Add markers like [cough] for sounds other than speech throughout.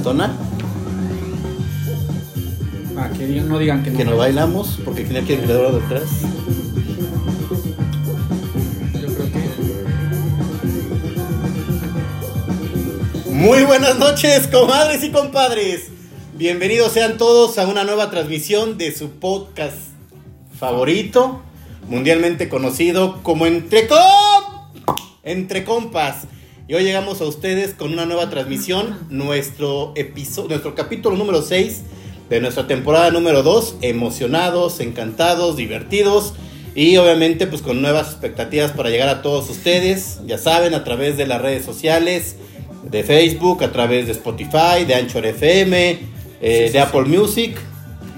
cantona. Para que digan- no digan que no. Que no bailamos, porque tiene que ir alrededor detrás. Que. Muy buenas noches, comadres y compadres. Bienvenidos sean todos a una nueva transmisión de su podcast favorito, mundialmente conocido como Entre, Com- Entre Compas. Y hoy llegamos a ustedes con una nueva transmisión, nuestro, episodio, nuestro capítulo número 6 de nuestra temporada número 2. Emocionados, encantados, divertidos y obviamente pues con nuevas expectativas para llegar a todos ustedes. Ya saben, a través de las redes sociales, de Facebook, a través de Spotify, de Anchor FM, eh, de Apple Music.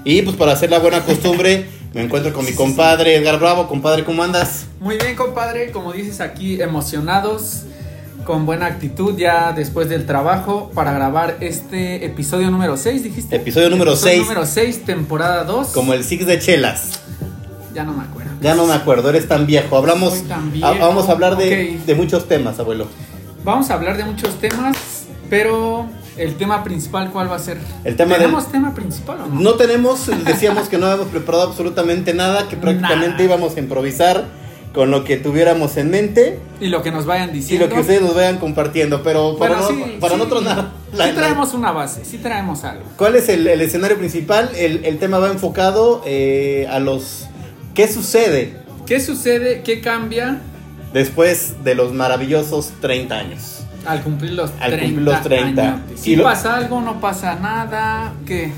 Y pues para hacer la buena costumbre, me encuentro con mi compadre Edgar Bravo. Compadre, ¿cómo andas? Muy bien, compadre. Como dices aquí, emocionados, con buena actitud ya después del trabajo para grabar este episodio número 6, dijiste. Episodio número seis. número 6, temporada 2. Como el Six de Chelas. Ya no me acuerdo. Ya no me acuerdo, eres tan viejo. Hablamos, tan a- viejo, vamos a hablar de, de muchos temas, abuelo. Vamos a hablar de muchos temas, pero el tema principal, ¿cuál va a ser? El tema ¿Tenemos del- tema principal o no? No tenemos, decíamos que no habíamos preparado absolutamente nada, que prácticamente íbamos a improvisar con lo que tuviéramos en mente Y lo que nos vayan y diciendo. lo que ustedes nos vayan compartiendo, pero para, Bueno, no- sí, para sí. nosotros nada. La- Sí traemos una base, sí traemos algo. ¿Cuál es el, el escenario principal? El, el tema va enfocado eh, a los... ¿Qué sucede ¿Qué sucede? ¿Qué cambia después de los maravillosos 30 años? al cumplir los Al 30? cumplir los 30. añotes? Si Y lo- pasa algo, no pasa nada. ¿Qué?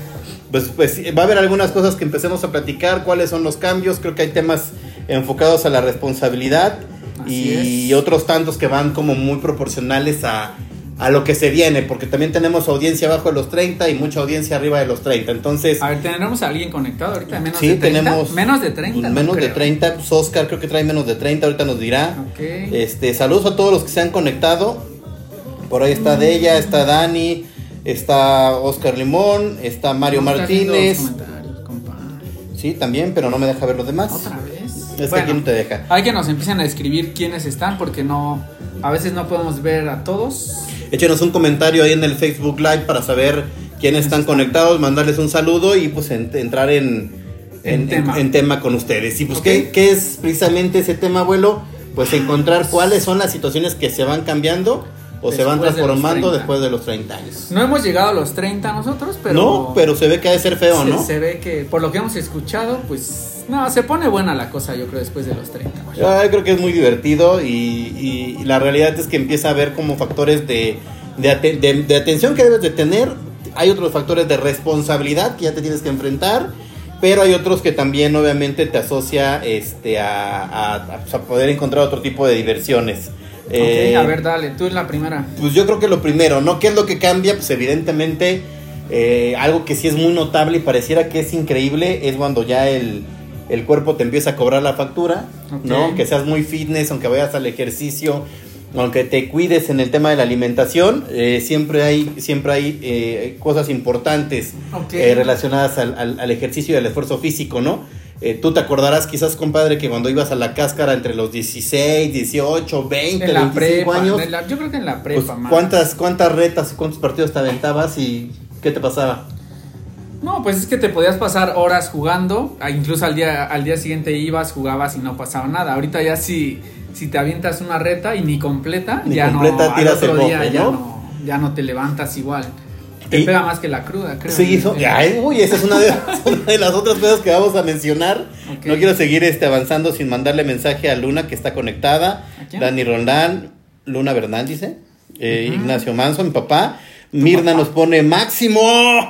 Pues, pues va a haber algunas cosas que empecemos a platicar, cuáles son los cambios, creo que hay temas enfocados a la responsabilidad Así y es. otros tantos que van como muy proporcionales a, a lo que se viene, porque también tenemos audiencia abajo de los 30 y mucha audiencia arriba de los 30, entonces... A ver, ¿tendremos a alguien conectado ahorita? ¿Menos Sí, de 30? tenemos Menos de 30. pues, no menos de creo. 30, pues Oscar creo que trae menos de 30, ahorita nos dirá. Este, saludos a todos los que se han conectado. Por ahí está Della, está Dani, está Oscar Limón, está Mario Martínez. Sí, también, pero no me deja ver los demás. ¿Otra vez? Es que Bueno, aquí no te deja. Hay que nos empiecen a escribir quiénes están porque no... A veces no podemos ver a todos. Échenos un comentario ahí en el Facebook Live para saber quiénes están conectados, mandarles un saludo y pues en- entrar en, En en, tema. en tema con ustedes. Y pues, Ok. ¿qué, qué es precisamente ese tema, abuelo? Pues encontrar cuáles son las situaciones que se van cambiando o se van de transformando 30. después de los 30 años. No hemos llegado a los 30 nosotros, pero... no, pero se ve que ha de ser feo, se, ¿no? se ve que, por lo que hemos escuchado, pues... No, se pone buena la cosa, yo creo, después de los 30. güey. Yo creo que es muy divertido y, y- y la realidad es que empieza a haber como factores de, de, aten- de- de atención que debes de tener. Hay otros factores de responsabilidad que ya te tienes que enfrentar, pero hay otros que también obviamente te asocia este, a, pues, a poder encontrar otro tipo de diversiones. Eh, ok, a ver, dale, tú es la primera. pues yo creo que lo primero, ¿no? ¿Qué es lo que cambia? Pues evidentemente eh, algo que sí es muy notable y pareciera que es increíble es cuando ya el, el cuerpo te empieza a cobrar la factura. ¿no? Que seas muy fitness, aunque vayas al ejercicio, aunque te cuides en el tema de la alimentación, eh, siempre hay, siempre hay eh, cosas importantes eh, relacionadas al, al- al ejercicio y al esfuerzo físico, ¿no? Eh, tú te acordarás quizás, compadre, que cuando ibas a la cáscara entre los 16, 18, 20, En la 25 prepa, años, la- yo creo que en la pues, prepa, más. ¿cuántas, ¿Cuántas retas y cuántos partidos te aventabas y qué te pasaba? No, pues es que te podías pasar horas jugando, incluso al día, al día siguiente ibas, jugabas y no pasaba nada. Ahorita ya si, si te avientas una reta y ni completa, Ni ya completa, no, al tiras otro el día bote, ya ¿no? no, ya no te levantas igual. Te Y- pega más que la cruda, creo. Sí, eso, Eh, ya, eh, uy, esa es una de, [laughs] una de las otras cosas que vamos a mencionar. No quiero seguir este, avanzando sin mandarle mensaje a Luna que está conectada. Dani Rondán, Luna Bernal dice, eh. Ignacio Manso, mi papá. Mirna nos pone máximo.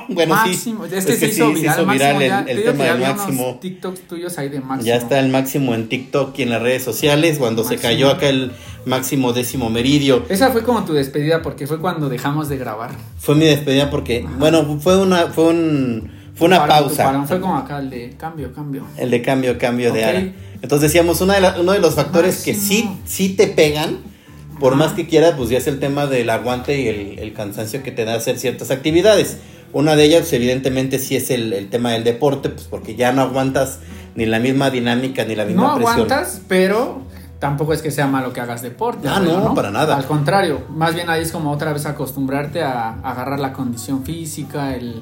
Bueno, Máximo, sí. es que se hizo sí, viral, se hizo viral el, tema que del máximo. TikToks tuyos ahí de máximo. Ya está el máximo en TikTok y en las redes sociales cuando se cayó acá el máximo décimo meridio. Esa fue como tu despedida porque fue cuando dejamos de grabar. Fue mi despedida porque, bueno, fue una, fue un, fue una parón, pausa. parón, Fue como acá el de cambio, cambio. El de cambio, cambio de ara. Entonces decíamos, una de la- uno de los factores que sí, sí te pegan, por más que quieras, pues ya es el tema del aguante y el, el cansancio que te da hacer ciertas actividades. Una de ellas, pues, evidentemente, sí es el, el tema del deporte, pues porque ya no aguantas ni la misma dinámica ni la misma No presión. aguantas, pero tampoco es que sea malo que hagas deporte. Ah, abuelo, no, para nada. Al contrario, más bien ahí es como otra vez acostumbrarte a, a agarrar la condición física, el...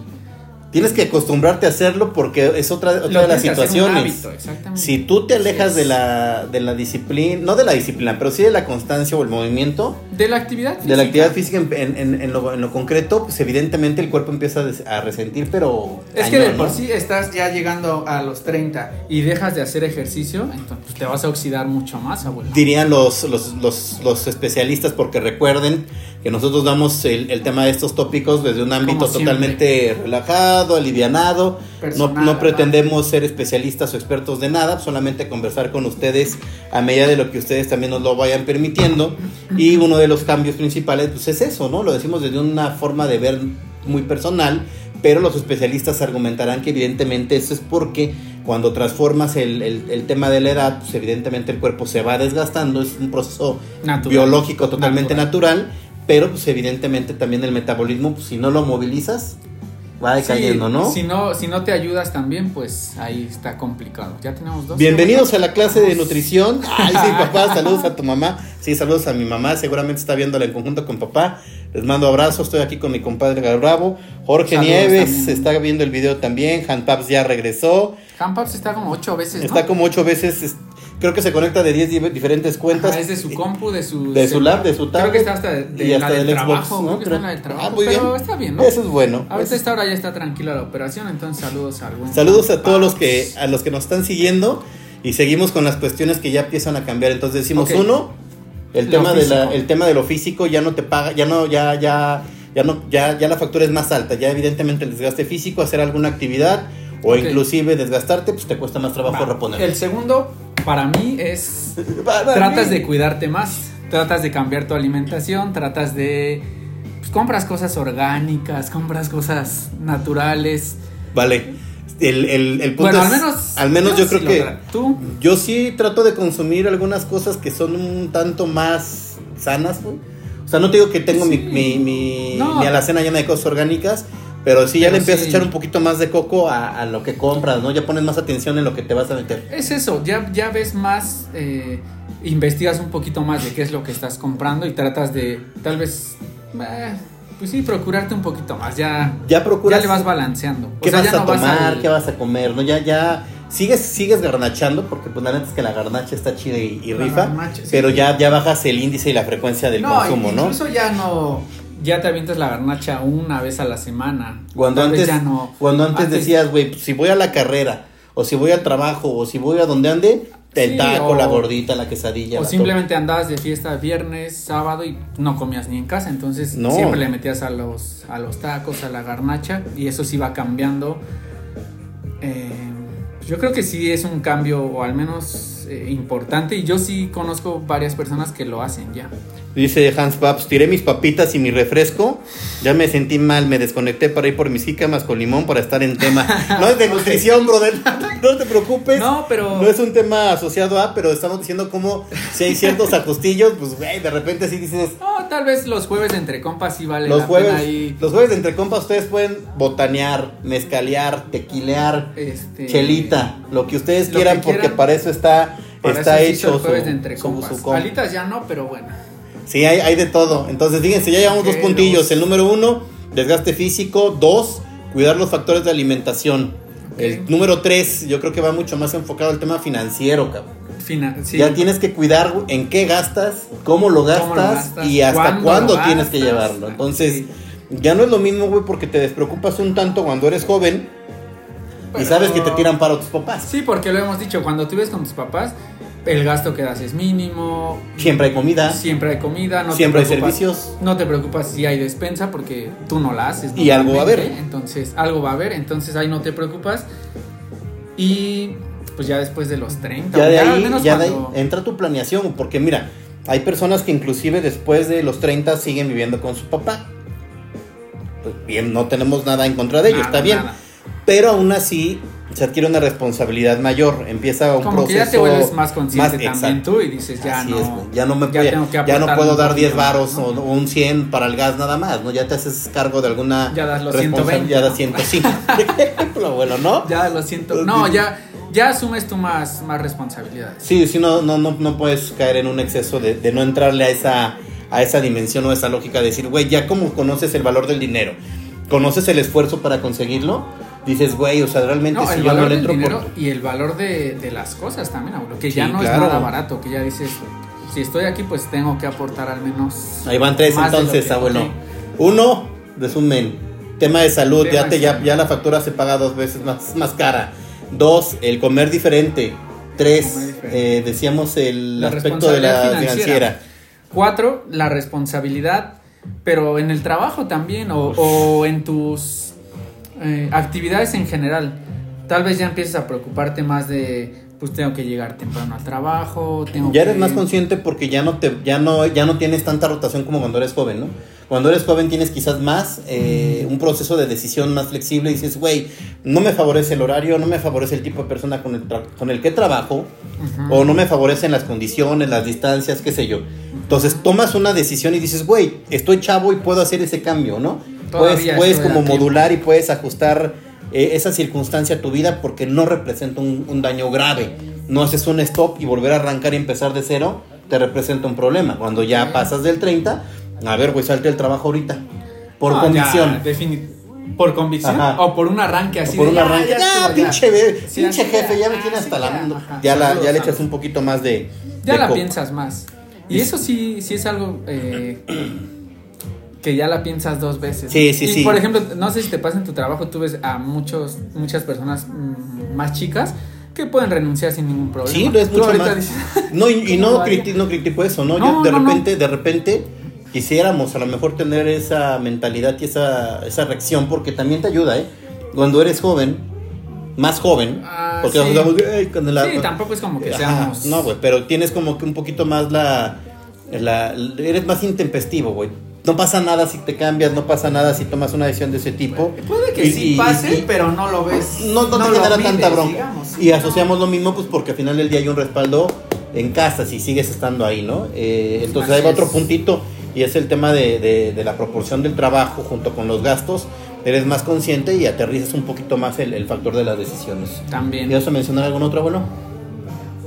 Tienes que acostumbrarte a hacerlo porque es otra, otra de las situaciones. hábito. Si tú te alejas de la, de la disciplina, no de la disciplina, pero sí de la constancia o el movimiento, De la actividad física. de la actividad física en, en- en- en lo, en lo concreto, pues evidentemente el cuerpo empieza a, resentir, pero... Es que de por ¿no? sí estás ya llegando a los 30 y dejas de hacer ejercicio, entonces pues, te vas a oxidar mucho más, abuelo. Dirían los, los, los, los especialistas, porque recuerden que nosotros damos el, el tema de estos tópicos desde un ámbito totalmente relajado, alivianado. No, Personal, no pretendemos ser especialistas o expertos de nada, solamente conversar con ustedes a medida de lo que ustedes también nos lo vayan permitiendo. Y uno de los cambios principales pues es eso, ¿no? Lo decimos desde una forma de ver muy personal, pero los especialistas argumentarán que evidentemente eso es porque cuando transformas el, el- el tema de la edad, pues evidentemente el cuerpo se va desgastando, es un proceso Natural. biológico totalmente natural. Pero pues evidentemente también el metabolismo, pues si no lo movilizas, va decayendo, Sí, ¿no? Si no, si no te ayudas también, pues ahí está complicado. Ya tenemos dos. Bienvenidos a la clase de nutrición. Ay, sí, [laughs] papá, saludos a tu mamá. Sí, saludos a mi mamá. Seguramente está viéndola en conjunto con papá. Les mando abrazos. Estoy aquí con mi compadre Bravo. Jorge Saludos Nieves también. está viendo el video también. Han Paps ya regresó. Handpaps está como ocho veces. ¿no? Está como ocho veces. Creo que se conecta de 10 di- diferentes cuentas. Ajá, es de su compu, de su. De su lab, de su tablet. Creo que está hasta de, de y la hasta del, del trabajo. Xbox, ¿no? Creo que está en la del trabajo. Ah, muy pero bien. está bien, ¿no? Eso es bueno. Ahorita Eso- esta hora ya está tranquila la operación, entonces saludos a algún. Saludos a todos los que a los que nos están siguiendo y seguimos con las cuestiones que ya empiezan a cambiar. Entonces decimos uno, el Lo tema de la, el tema de lo físico ya no te paga, ya no ya ya ya no ya ya la factura es más alta, ya evidentemente el desgaste físico, hacer alguna actividad o inclusive desgastarte, pues te cuesta más trabajo Va. reponer. El segundo, para mí, es. Para Tratas mí. de cuidarte más, tratas de cambiar tu alimentación, tratas de. Pues, compras cosas orgánicas, compras cosas naturales. Vale. El, el, el punto Bueno, al menos. al menos yo, creo que Tú. Yo sí trato de consumir algunas cosas que son un tanto más sanas, güey. O sea, no te digo que tengo mi, mi, mi, No. mi alacena llena de cosas orgánicas, pero sí ya Pero le empiezas sí. a echar un poquito más de coco a, a lo que compras, ¿no? Ya pones más atención en lo que te vas a meter. Es eso, ya, ya ves más. eh, investigas un poquito más de qué es lo que estás comprando y tratas de. Tal vez. eh, pues sí, procurarte un poquito más. Ya. Ya procuras Ya le vas balanceando. O qué sea, vas ya a vas tomar, al- qué vas a comer, ¿no? Ya, ya sigues, sigues garnachando, porque pues la neta es que la garnacha está chida y, rifa, garnacha, sí. pero ya, ya bajas el índice y la frecuencia del no, consumo, ¿no? incluso ya no. Ya te avientas la garnacha una vez a la semana. Cuando Tal antes, ya no. cuando antes, decías, güey, pues, si voy a la carrera, o si voy al trabajo, o si voy a donde ande, el Sí, taco, o- la gordita, la quesadilla. O la simplemente andabas de fiesta viernes, sábado y no comías ni en casa, entonces No. siempre le metías a los, a los tacos, a la garnacha y eso sí va cambiando. Eh, yo creo que sí es un cambio o al menos eh, importante y yo sí conozco varias personas que lo hacen ya. Dice Hans Paps, tiré mis papitas y mi refresco, ya me sentí mal, me desconecté para ir por mis jícamas con limón para estar en tema. [laughs] No es de nutrición, brother, no te preocupes. No, pero- No es un tema asociado a, pero estamos diciendo como si hay ciertos ajustillos, pues, güey, de repente sí dices... No, tal vez los jueves entre compas sí vale Los la jueves, pena ahí. los jueves de entre compas ustedes pueden botanear, mezcalear, tequilear, Este, chelita, lo que ustedes lo quieran que porque para eso está para está eso hecho el jueves su, entre su- compas. su comp. Alitas ya no, pero bueno. Sí, hay, hay de todo. Entonces, fíjense, ya llevamos dos puntillos. dos. El número uno, desgaste físico. Dos, cuidar los factores de alimentación. El número tres, yo creo que va mucho más enfocado al tema financiero, cabrón. Fina- sí. Ya tienes que cuidar en qué gastas, cómo lo gastas, ¿Cómo lo gastas? y hasta ¿Cuándo tienes que llevarlo. Entonces, Sí. ya no es lo mismo, güey, porque te despreocupas un tanto cuando eres joven y sabes que te tiran paro tus papás. Sí, porque lo hemos dicho, cuando tú vives con tus papás, el gasto que das es mínimo. Siempre hay comida, Siempre hay comida, no siempre hay servicios. No te preocupas si hay despensa porque tú no la haces. Y algo va a haber. Entonces, algo va a haber, entonces ahí no te preocupas. Y pues ya después de los 30, Ya de ahí, menos ya de ahí cuando- entra tu planeación, porque mira, hay personas que inclusive después de los 30 siguen viviendo con su papá. Pues bien, no tenemos nada en contra de ello, Nada, está bien. nada. Pero aún así se adquiere una responsabilidad mayor, empieza un Como que proceso ya te vuelves más consciente más- también tú y dices, ya Así no. es, ya no me ya a- ya no puedo dar 10 poquito más, varos ¿no? o, un 100 para el gas nada más, ¿no? Ya te haces cargo de alguna Ya das los responsa- 120, ya das ¿no? 105. [laughs] Por ejemplo, bueno, ¿no? Ya lo siento. No, ya, ya asumes tú más, más responsabilidades. Sí, sí, no, no, no, no puedes caer en un exceso de, de no entrarle a esa, a esa dimensión o esa lógica de decir, güey, ya como conoces el valor del dinero, conoces el esfuerzo para conseguirlo, dices, güey, o sea, realmente No, si yo no le entro por... y el valor de, de las cosas también, abuelo, que ya no claro. es nada barato, que ya dices, si estoy aquí, pues tengo que aportar al menos. Ahí van tres entonces, abuelo. Uno, resumen, tema de salud, Tema ya, te, ya, ya la factura se paga dos veces más, más cara. Dos, el comer diferente. Tres, Comer diferente. eh, decíamos el La aspecto de la financiera. financiera. Cuatro, la responsabilidad, pero en el trabajo también o, o en tus eh, actividades en general. Tal vez ya empieces a preocuparte más de, pues tengo que llegar temprano al trabajo, tengo Ya eres que- más consciente porque ya no te, ya no, ya no tienes tanta rotación como cuando eres joven, ¿no? Cuando eres joven tienes quizás más eh, un proceso de decisión más flexible y dices, güey, no me favorece el horario, no me favorece el tipo de persona con el, tra- con el que trabajo, Ujú. o no me favorecen las condiciones, las distancias, qué sé yo. Entonces tomas una decisión y dices, güey, estoy chavo y puedo hacer ese cambio, ¿no? Puedes, Todavía puedes como modular y puedes ajustar eh, esa circunstancia a tu vida porque no representa un, un daño grave. No haces un stop y volver a arrancar y empezar de cero te representa un problema. Cuando ya pasas del 30, a ver, güey, salte del trabajo ahorita. Por Ah, convicción. ya, ¿Por convicción? Ajá. O por un arranque así O por de, un "Ya, arranque. ya Ya, estuvo, ya". pinche, bebé, Sí, pinche jefe, ya ah, me tiene sí, hasta la. ajá. Ya, la, Saludos, ya le echas un poquito más de. Ya de la coco. piensas más. Y eso sí, sí es algo eh, que ya la piensas dos veces. Sí, sí, y, sí. Por ejemplo, no sé si te pasa en tu trabajo, tú ves a muchos, muchas personas mm, más chicas que pueden renunciar sin ningún problema. Sí, lo es mucho más. dices, [laughs] No, y, y ¿cómo no, criti- no critico eso, ¿no? No, Yo de no, repente, de repente quisiéramos a lo mejor tener esa mentalidad y esa, esa reacción porque también te ayuda, ¿eh? Cuando eres joven, más joven, Ah, porque sí. jugamos, "Ay, con la- Sí, tampoco es como que Ajá, seamos. No, güey, pero tienes como que un poquito más la, la- Eres más intempestivo, güey. No pasa nada si te cambias, no pasa nada si tomas una decisión de ese tipo. Puede que Y- sí y- pase, y- pero no lo ves. no, no, te genera mides, tanta bronca. digamos. Y asociamos lo mismo, pues porque al final del día hay un respaldo en casa si sigues estando ahí, ¿no? Eh, entonces Así ahí va otro puntito y es el tema de, de- de la proporción del trabajo junto con los gastos. Eres más consciente y aterrizas un poquito más el, el factor de las decisiones. También. ¿Y vas a mencionar algún otro abuelo?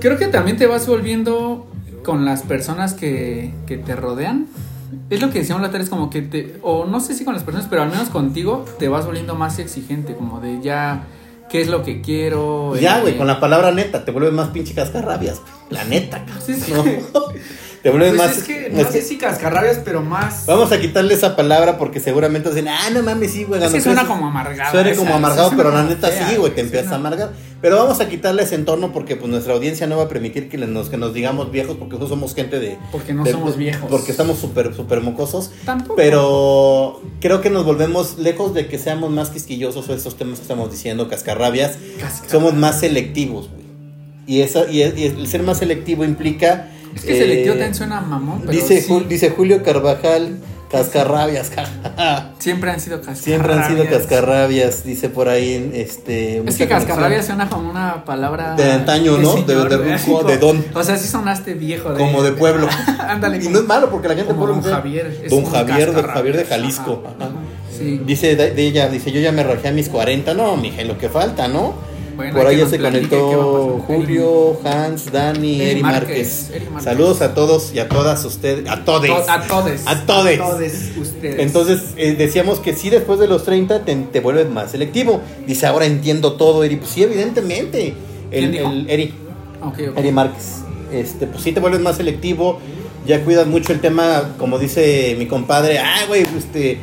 Creo que también te vas volviendo con las personas que, que te rodean. Es lo que decíamos la otra vez, como que te, o no sé si con las personas, pero al menos contigo te vas volviendo más exigente, como de ya, ¿qué es lo que quiero? Ya, Eh, güey, con la palabra neta, te vuelves más pinche cascarrabias. La neta. Sí, sí. ¿no? [laughs] te vuelves Pues más. es que no sé si cascarrabias, pero más. Vamos a quitarle esa palabra porque seguramente dicen, ah, no mames, sí, güey. Es que suena como amargado. Suena como amargado, pero la neta sí, güey, te sí empieza a amargar. Pero vamos a quitarle ese entorno porque pues nuestra audiencia no va a permitir que nos, que nos digamos viejos porque nosotros somos gente de... Porque no de- somos viejos. Porque estamos súper, súper mocosos. Tampoco. Pero creo que nos volvemos lejos de que seamos más quisquillosos o esos temas que estamos diciendo, cascarrabias. Cascarrabias. Somos más selectivos, güey. Y, esa, y, y el ser más selectivo implica... Es que eh, selectivo también suena mamón, pero dice, sí, dice Julio Carvajal, cascarrabias, siempre han sido cascarrabias. Siempre han sido cascarrabias, dice por ahí, este... Es que cascarrabias suena como una palabra De antaño, ¿no? De- de de don. O sea, sí sonaste viejo. De, Como de pueblo. [laughs] Ándale. Y no es malo porque la gente como pueblo Don Javier. es Don Javier, Don cascarrabias. Javier de Jalisco. Ajá, Ajá. ajá. Sí. Dice de, ella, dice, yo ya me rajé a mis 40. No, mija, lo que falta, ¿no? Bueno, Por ahí ya se a conectó. Julio, Hans, Dani, Eri Eri Márquez, Márquez. Eri Márquez. Saludos a todos y a todas ustedes, a todes. To- A todes. A todes. ustedes. Entonces eh, decíamos que sí, después de los 30 te, te vuelves más selectivo. Dice, ahora entiendo todo, Eri. Pues sí, evidentemente. ¿Quién El, Eri. Eri Márquez. Este, pues sí te vuelves más selectivo, ya cuidas mucho el tema, como dice mi compadre, ah, güey, este,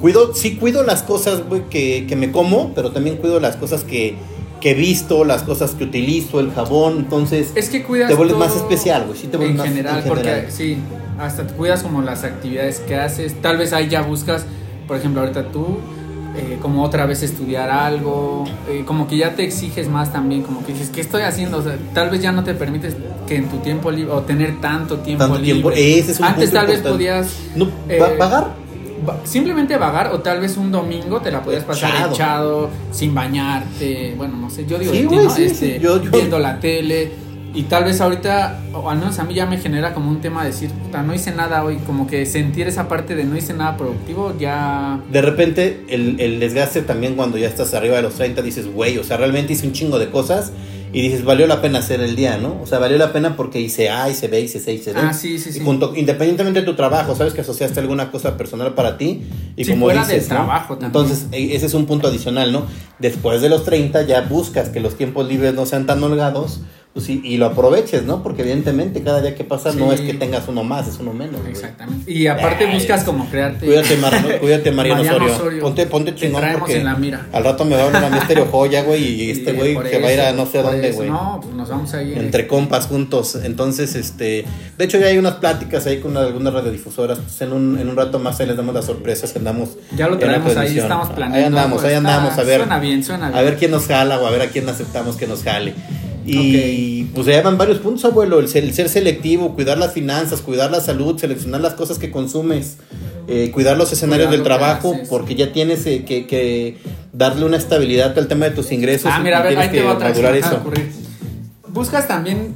cuido, sí cuido las cosas, güey, que, que me como, pero también cuido las cosas que, que he visto, las cosas que utilizo, el jabón, entonces Es que cuidas te vuelves más especial, güey, sí te vuelves en más general, en general. porque sí, hasta te cuidas como las actividades que haces. Tal vez ahí ya buscas, por ejemplo, ahorita tú, eh, como otra vez estudiar algo, eh, como que ya te exiges más también, como que dices, ¿qué estoy haciendo? O sea, tal vez ya no te permites que en tu tiempo libre, o tener tanto tiempo Tanto libre. tiempo, ese es un Antes punto tal vez podías No, eh, ¿va- ¿Vagar? Simplemente vagar, o tal vez un domingo te la podías pasar Echado. echado, sin bañarte, bueno, no sé, yo digo, Sí, ¿no? sí, Este, sí, yo- yo- viendo la tele. Y tal vez ahorita, o al menos a mí ya me genera como un tema de decir, puta, no hice nada hoy, como que sentir esa parte de no hice nada productivo, ya... De repente el, el desgaste también cuando ya estás arriba de los 30 dices, güey, o sea, realmente hice un chingo de cosas y dices, valió la pena hacer el día, ¿no? O sea, valió la pena porque hice A, hice B, hice C, hice D. Ah, sí, sí, Y sí. junto, independientemente de tu trabajo, sabes que asociaste alguna cosa personal para ti y Sí, como fuera dices, del ¿no? trabajo también. Entonces, e- ese es un punto adicional, ¿no? Después de los 30 ya buscas que los tiempos libres no sean tan holgados pues, y, y lo aproveches, ¿no? Porque evidentemente cada día que pasa no es que tengas uno más, es uno menos. güey. Exactamente. Y aparte Ay, buscas como crearte. Cuídate, Mar- [laughs] cuídate Mariano, Mariano Osorio. Osorio. Ponte, ponte Te chingón porque en la mira. al rato me va a hablar a Misterio Joya, güey, y [laughs] este güey se va a ir a no sé dónde, eso. güey. No, pues nos vamos a ir. Entre compas juntos. Entonces, este. De hecho, ya hay unas pláticas ahí con algunas radiodifusoras. Pues en, un, en un rato más ahí les damos las sorpresas que andamos. Ya lo traemos ahí, estamos planeando. Ahí andamos, algo, ahí está- andamos, a ver. Suena bien, suena bien. A ver quién nos jala o a ver a quién aceptamos que nos jale. Y pues ya van varios puntos, abuelo. El ser, el ser selectivo, cuidar las finanzas, cuidar la salud, seleccionar las cosas que consumes, eh, cuidar los escenarios Cuidar del lo trabajo, porque ya tienes eh, que, que darle una estabilidad al tema de tus ingresos. Ah, mira, a ver, ahí te va de eso. Buscas también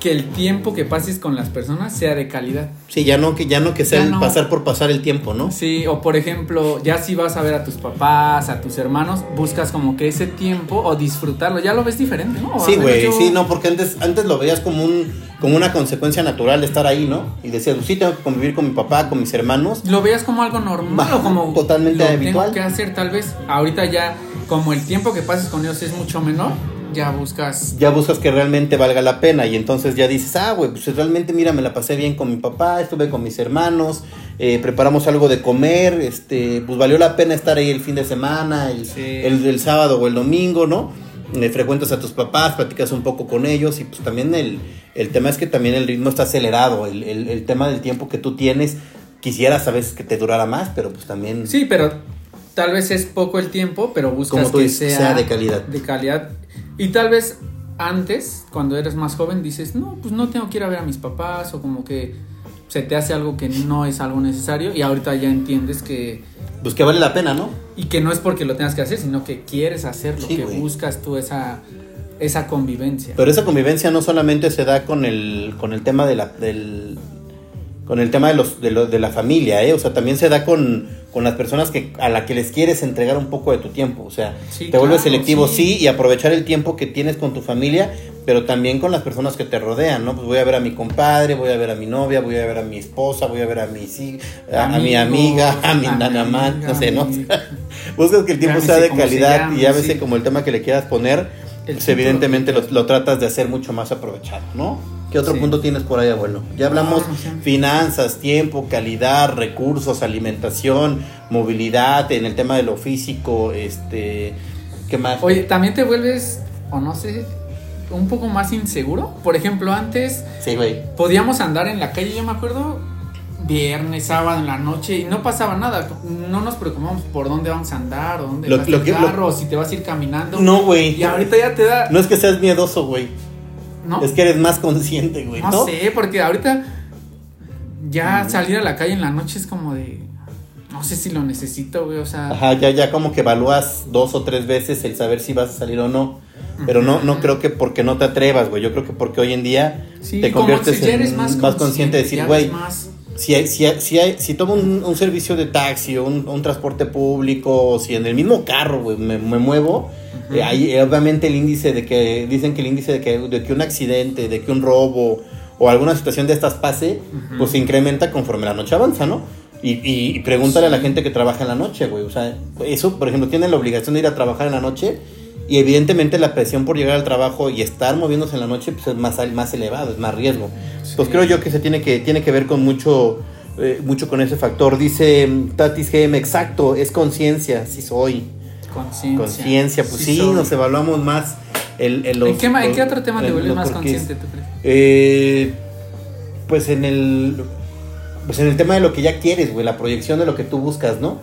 que el tiempo que pases con las personas sea de calidad. Sí, ya no que ya no que sea el no. pasar por pasar el tiempo, ¿no? Sí, o por ejemplo, ya si vas a ver a tus papás, a tus hermanos, buscas como que ese tiempo o disfrutarlo, ya lo ves diferente, ¿no? Sí, güey, yo- sí, no, porque antes, antes lo veías como un, como una consecuencia natural de estar ahí, ¿no? Y decías, pues sí, tengo que convivir con mi papá, con mis hermanos. Lo veías como algo normal o como totalmente lo habitual. tengo que hacer tal vez. Ahorita ya como el tiempo que pases con ellos es mucho menor, ya buscas Ya buscas que realmente valga la pena y entonces ya dices, ah, güey, pues realmente, mira, me la pasé bien con mi papá, estuve con mis hermanos, eh, preparamos algo de comer, este, pues valió la pena estar ahí el fin de semana, el, Sí. el, el sábado o el domingo, ¿no? Eh, frecuentas a tus papás, platicas un poco con ellos y pues también el, el tema es que también el ritmo está acelerado, el, el, tema del tiempo que tú tienes, quisieras a veces que te durara más, pero pues también... Sí, pero tal vez es poco el tiempo, pero buscas Como tú que dices, sea, sea de calidad. De calidad. Y tal vez antes, cuando eres más joven, dices, no, pues no tengo que ir a ver a mis papás o como que se te hace algo que no es algo necesario y ahorita ya entiendes que Pues que vale la pena, ¿no? y que no es porque lo tengas que hacer, sino que quieres hacerlo, Sí, que buscas tú esa esa convivencia. Pero esa convivencia no solamente se da con el, con el tema de la, del, con el tema de los, de, lo- de la familia, ¿eh? O sea, también se da con, con las personas que, a la que les quieres entregar un poco de tu tiempo. O sea, Sí, te vuelves selectivo, sí. sí. y aprovechar el tiempo que tienes con tu familia, pero también con las personas que te rodean, ¿no? Pues voy a ver a mi compadre, voy a ver a mi novia, voy a ver a mi esposa, voy a ver a mi, sí, a, a mi amiga, [laughs] a mi amiga, no sé, ¿no? [laughs] Buscas que el tiempo sea de calidad y a veces sí. como el tema que le quieras poner, pues evidentemente lo, lo tratas de hacer mucho más aprovechado, ¿no? ¿Qué otro Sí. punto tienes por ahí, abuelo? Ya hablamos finanzas, tiempo, calidad, recursos, alimentación, movilidad, en el tema de lo físico, este, ¿qué más? Oye, también te vuelves o no sé, un poco más inseguro. Por ejemplo, antes Sí, güey. podíamos andar en la calle, yo me acuerdo, viernes, sábado en la noche y no pasaba nada. No nos preocupamos por dónde vamos a andar o dónde Lo- vas lo en que- lo- carro o si te vas a ir caminando. No, güey. Y ahorita ya te da. No es que seas miedoso, güey. No, Es que eres más consciente, güey, no ¿no? sé, porque ahorita ya salir a la calle en la noche es como de. No sé si lo necesito, güey. O sea, Ajá, ya, ya como que evalúas dos o tres veces el saber si vas a salir o no. Pero no, no creo que porque no te atrevas, güey. Yo creo que porque hoy en día sí, te como conviertes si en más, más consciente de decir, güey, más- si, hay- si, hay- si, hay- si tomo un, un servicio de taxi o un, un transporte público, o si en el mismo carro, güey, me, me muevo, eh, hay eh, obviamente el índice de que, dicen que el índice de que, de que un accidente, de que un robo o alguna situación de estas pase, Ujú. pues se incrementa conforme la noche avanza, ¿no? Y, y, y pregúntale a la gente que trabaja en la noche, güey. O sea, eso, por ejemplo, tienen la obligación de ir a trabajar en la noche y evidentemente la presión por llegar al trabajo y estar moviéndose en la noche pues es más, más elevado, es más riesgo. Pues creo yo que se tiene que, tiene que ver con mucho, eh, mucho con ese factor. Dice mm, Tatis GM, exacto, es conciencia, sí soy. Conciencia. Conciencia, pues sí, nos evaluamos más el, el- los- ¿En, qué, en qué otro tema te el- vuelves más consciente, tú crees? Eh, pues en el pues en el tema de lo que ya quieres, güey, la proyección de lo que tú buscas, ¿no?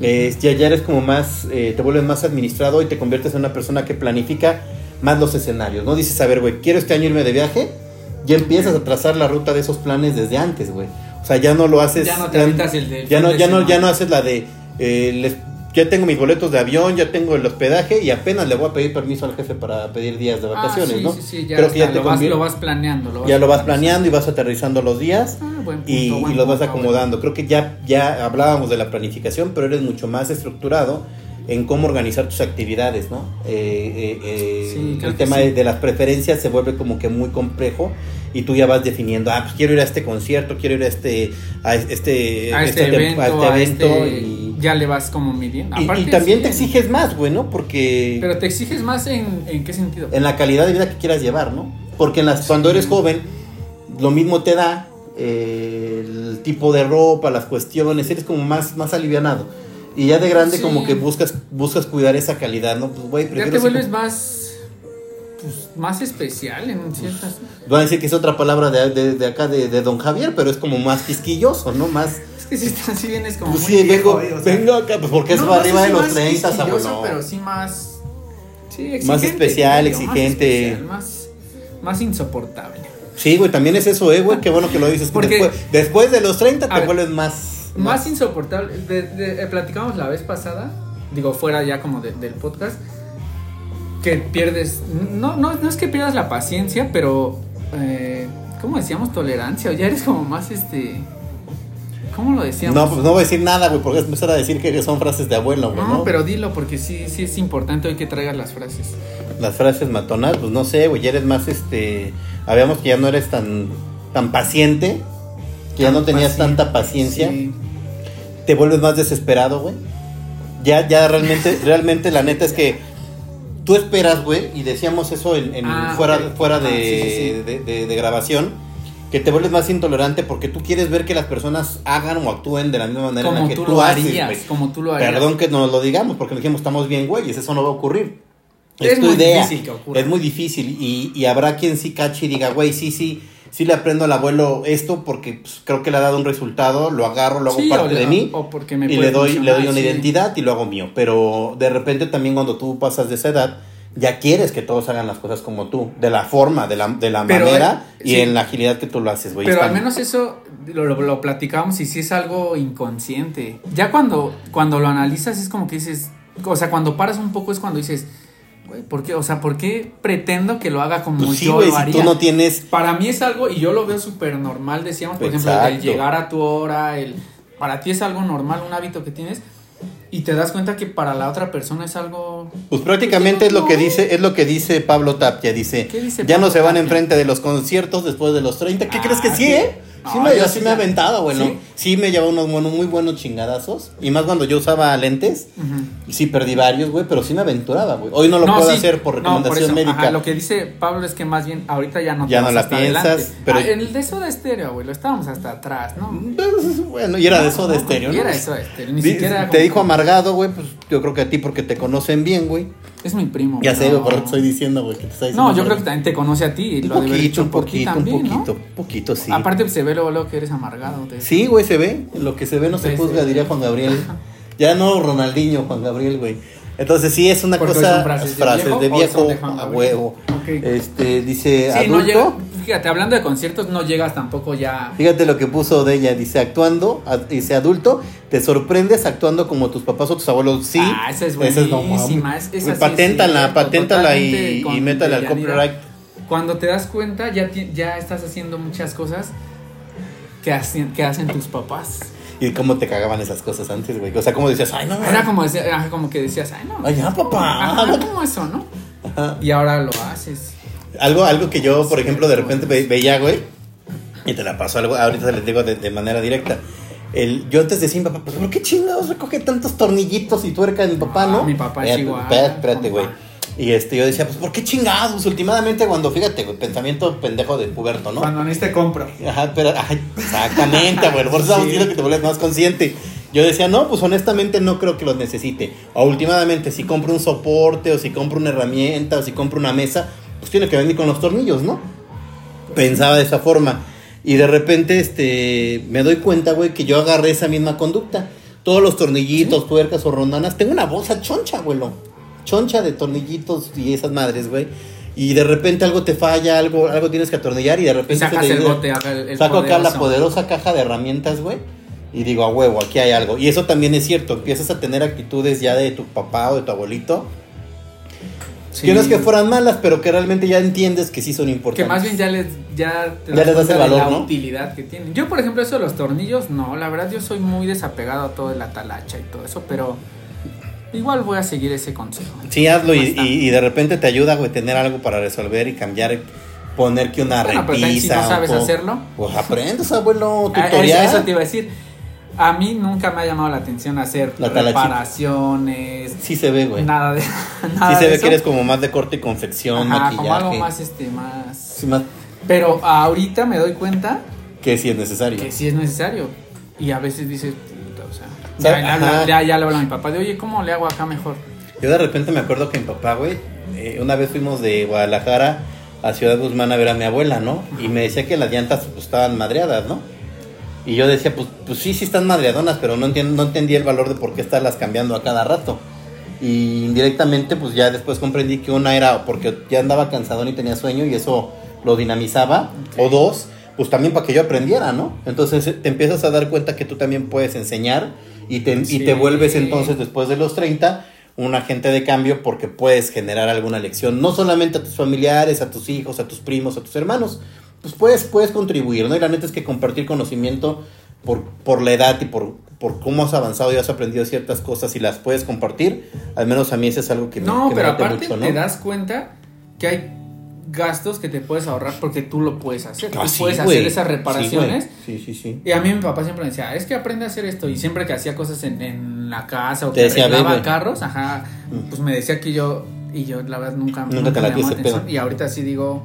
Eh, ya, ya eres como más, eh, te vuelves más administrado y te conviertes en una persona que planifica más los escenarios, ¿no? Dices, a ver, güey, quiero este año irme de viaje, ya empiezas a trazar la ruta de esos planes desde antes, güey. O sea, ya no lo haces. Ya no te avientas el del ya no, de ya no, ya no haces la de eh, les- ya tengo mis boletos de avión, ya tengo el hospedaje y apenas le voy a pedir permiso al jefe para pedir días de vacaciones, ah, sí, ¿no? Sí, sí, ya, Creo que ya te lo, vas, convier- lo vas planeando. Lo vas ya lo vas planeando y vas aterrizando los días Ah, buen punto, y, buen y los vas acomodando. Creo que ya, ya hablábamos de la planificación, pero eres mucho más estructurado en cómo organizar tus actividades, ¿no? Eh, eh, eh, Sí, el tema sí. de, de las preferencias se vuelve como que muy complejo y tú ya vas definiendo, ah, pues quiero ir a este concierto, quiero ir a este, a este, a este tem- evento, a este a evento este- y, ya le vas como midiendo. Aparte, y también sí, te exiges más, güey, ¿no? Porque Pero te exiges más en, en qué sentido. en la calidad de vida que quieras llevar, ¿no? Porque en las, cuando eres joven, lo mismo te da eh, el tipo de ropa, las cuestiones, eres como más, más alivianado. Y ya de grande Sí. como que buscas, buscas cuidar esa calidad, ¿no? Pues, güey, ya te vuelves como- más pues, más especial en ciertas Van a decir que es otra palabra de, de- de acá de, de Don Javier, pero es como más quisquilloso, ¿no? Más... es que si estás si vienes como Pues muy sí, viejo, vengo, eh, o sea, vengo acá, pues porque es no, arriba si de los más 30, quisquilloso, abuelo. pero sí más sí, exigente, Más especial, digo, más exigente. especial, más más insoportable Sí, güey, también es eso, eh, güey, qué bueno que lo dices. que Porque- después, después de los 30 A te ver, vuelves más... más insoportable. De, de- eh, platicamos la vez pasada, digo, fuera ya como de- del podcast, que pierdes. No, no, no es que pierdas la paciencia, pero. Eh, ¿Cómo decíamos? Tolerancia. O ya eres como más este. ¿Cómo lo decíamos? No, pues no voy a decir nada, güey, porque es empezar a decir que son frases de abuelo, güey, No, ¿no? pero dilo porque sí, sí es importante hoy que traigas las frases. Las frases matonas, pues no sé, güey, ya eres más, este... Habíamos que ya no eres tan, tan paciente, que ya no tenías paciente, tanta paciencia. sí. te vuelves más desesperado, güey. Ya, ya realmente, [laughs] realmente la neta es que tú esperas, güey, y decíamos eso en, en- Ah, fuera, fuera Ah, de, sí, sí, sí. De, de- de grabación, que te vuelves más intolerante porque tú quieres ver que las personas hagan o actúen de la misma manera en Como la que tú, lo haces, harías, como tú lo harías. Perdón que nos lo digamos, porque dijimos estamos bien, güey, eso no va a ocurrir. Es tu muy idea. difícil que ocurra. Es muy difícil y, y habrá quien sí cache y diga, güey, sí, sí, sí le aprendo al abuelo esto porque pues, creo que le ha dado un resultado, lo agarro, lo hago Sí, parte le- de mí o porque me y le doy, le doy una sí. identidad y lo hago mío. Pero de repente también cuando tú pasas de esa edad, ya quieres que todos hagan las cosas como tú, de la forma, de la, de la Pero, manera eh, y sí. en la agilidad que tú lo haces, güey. Pero al menos eso lo, lo, lo platicamos y sí es algo inconsciente. Ya cuando, cuando lo analizas es como que dices, o sea, cuando paras un poco es cuando dices, güey, ¿por qué? O sea, ¿por qué pretendo que lo haga como Pues sí, yo güey, lo si haría? tú no tienes... Para mí es algo, y yo lo veo súper normal, decíamos, por ejemplo, el llegar a tu hora, el para ti es algo normal, un hábito que tienes, y te das cuenta que para la otra persona es algo... Pues prácticamente es lo que dice, es lo que dice Pablo Tapia, dice, ¿Qué dice ya no se van Tapia? enfrente de los conciertos después de los 30. ¿Qué Ah, crees que sí, sí. eh? Sí, No, me, yo sí me aventado, güey, ¿no? ¿Sí? Sí me lleva unos buenos, muy buenos chingadazos. Y más cuando yo usaba lentes, sí perdí varios, güey, pero sí me aventuraba, güey. Hoy no lo puedo sí. hacer por No, recomendación eso. médica. Ajá, lo que dice Pablo es que más bien ahorita ya no te Ya no la piensas, adelante. pero- Ah, en el de Soda Estéreo, güey, lo estábamos hasta atrás, ¿no? Entonces, Bueno, y era de eso de No, estéreo, y ¿no? era de Soda Stereo, ni siquiera Te como- dijo amargado, güey, pues yo creo que a ti porque te conocen bien, güey. Es mi primo. Ya sé, no. por eso te estoy diciendo, güey, que te está diciendo. No, yo creo que también te conoce a ti y Un lo poquito, dicho un poquito, un también, ¿no? poquito, un poquito, sí. Aparte se ve luego, luego que eres amargado. te- Sí, güey, se ve. Lo que se ve no se juzga, diría Juan Gabriel. [laughs] Ya no Ronaldinho, Juan Gabriel, güey. Entonces sí, es una Porque cosa, frases de viejo de viejo, a huevo. Ok. Este, dice Sí, no adulto. llega, fíjate, hablando de conciertos, no llegas tampoco ya. Fíjate lo que puso de ella, dice actuando, a- dice adulto, te sorprendes actuando como tus papás o tus abuelos. Sí, Ah, esa es buenísima, es- esa Güey, sí paténtala, paténtala y, y con métale al copyright. Cuando te das cuenta, ya, ya estás haciendo muchas cosas que hacen, que hacen tus papás. Y cómo te cagaban esas cosas antes, güey. O sea, como decías, ay, no, Era como, decía- como que decías, ay, no. Ay, ya, papá. Ajá, como eso, ¿no? Ajá. Y ahora lo haces. Algo, algo que yo, por ejemplo, de repente ve- veía, güey, y te la paso algo, ahorita se les digo de, de manera directa. El, yo antes decía, mi papá, pues, ¿por qué chingados recoge tantos tornillitos y tuerca de mi papá, Ah, no? mi papá es Espérate, igual, Espérate, güey. Y este, yo decía, pues, ¿por qué chingados? Últimamente, cuando, fíjate, güey, pensamiento pendejo de puberto, ¿no? Cuando te compro. Ajá, pero, ajá, exactamente, güey. Por eso estamos Sí. diciendo que te vuelves más consciente. Yo decía, no, pues honestamente no creo que los necesite. O últimamente, si compro un soporte, o si compro una herramienta, o si compro una mesa, pues tiene que venir con los tornillos, ¿no? Pensaba de esa forma. Y de repente, este, me doy cuenta, güey, que yo agarré esa misma conducta. Todos los tornillitos, tuercas o rondanas. Tengo una bolsa choncha, abuelo. Choncha de tornillitos y esas madres, güey. Y de repente algo te falla, algo, algo tienes que atornillar y de Y repente... se sacas el bote, el, el Saco acá la poderosa caja de herramientas, güey. Y digo, a huevo, aquí hay algo. Y eso también es cierto. Empiezas a tener actitudes ya de tu papá o de tu abuelito. Sí. Que no es que fueran malas, pero que realmente ya entiendes que sí son Que importantes. más bien ya les ya te Ya les das el de valor, la ¿no? utilidad que tienen. Yo, por ejemplo, eso de los tornillos, no, la verdad yo soy muy desapegado a todo de la talacha y todo eso, pero igual voy a seguir ese consejo. Sí, hazlo y, y- y de repente te ayuda, güey, tener algo para resolver y cambiar, poner que una Bueno, pero también si no repisa. sabes hacerlo. Pues aprendes, abuelo, Ah, tutorial. Eso, eso te iba a decir. A mí nunca me ha llamado la atención hacer La reparaciones, Sí se ve, güey. nada de [laughs] Sí nada se de ve eso. que eres como más de corte y confección, Ajá, maquillaje. como algo más este más. Sí, más Pero ahorita me doy cuenta que sí es necesario. que sí es necesario. Y a veces dices, puta, o sea, ya, le ya, ya le hablo a mi papá de, oye, ¿cómo le hago acá mejor? Yo de repente me acuerdo que mi papá, güey, eh, una vez fuimos de Guadalajara a Ciudad Guzmán a ver a mi abuela, ¿no? Y me decía que las llantas pues, estaban madreadas, ¿no? Y yo decía, pues, pues sí, sí están madreadonas, pero no, entiendo, no entendía el valor de por qué estarlas cambiando a cada rato. Y indirectamente, pues ya después comprendí que una era porque ya andaba cansadón y tenía sueño y eso lo dinamizaba. O dos, pues también para que yo aprendiera, ¿no? Entonces eh, te empiezas a dar cuenta que tú también puedes enseñar y te, y te vuelves entonces después de los 30 un agente de cambio porque puedes generar alguna lección, no solamente a tus familiares, a tus hijos, a tus primos, a tus hermanos, pues puedes, puedes contribuir, ¿no? Y la neta es que compartir conocimiento por, por la edad y por, por cómo has avanzado y has aprendido ciertas cosas y las puedes compartir, al menos a mí eso es algo que me No, me pero late aparte mucho, ¿no? te das cuenta que hay gastos que te puedes ahorrar porque tú lo puedes hacer. Ah, tú sí, puedes hacer esas reparaciones. Sí, sí, sí. y a mí mi papá siempre me decía, es que aprende a hacer esto. Y siempre que hacía cosas en, en la casa o Te que decía, carros, ajá, Mm. pues me decía que yo, y yo la verdad nunca, Nunca te la me llamó atención. pedo. Y ahorita sí digo,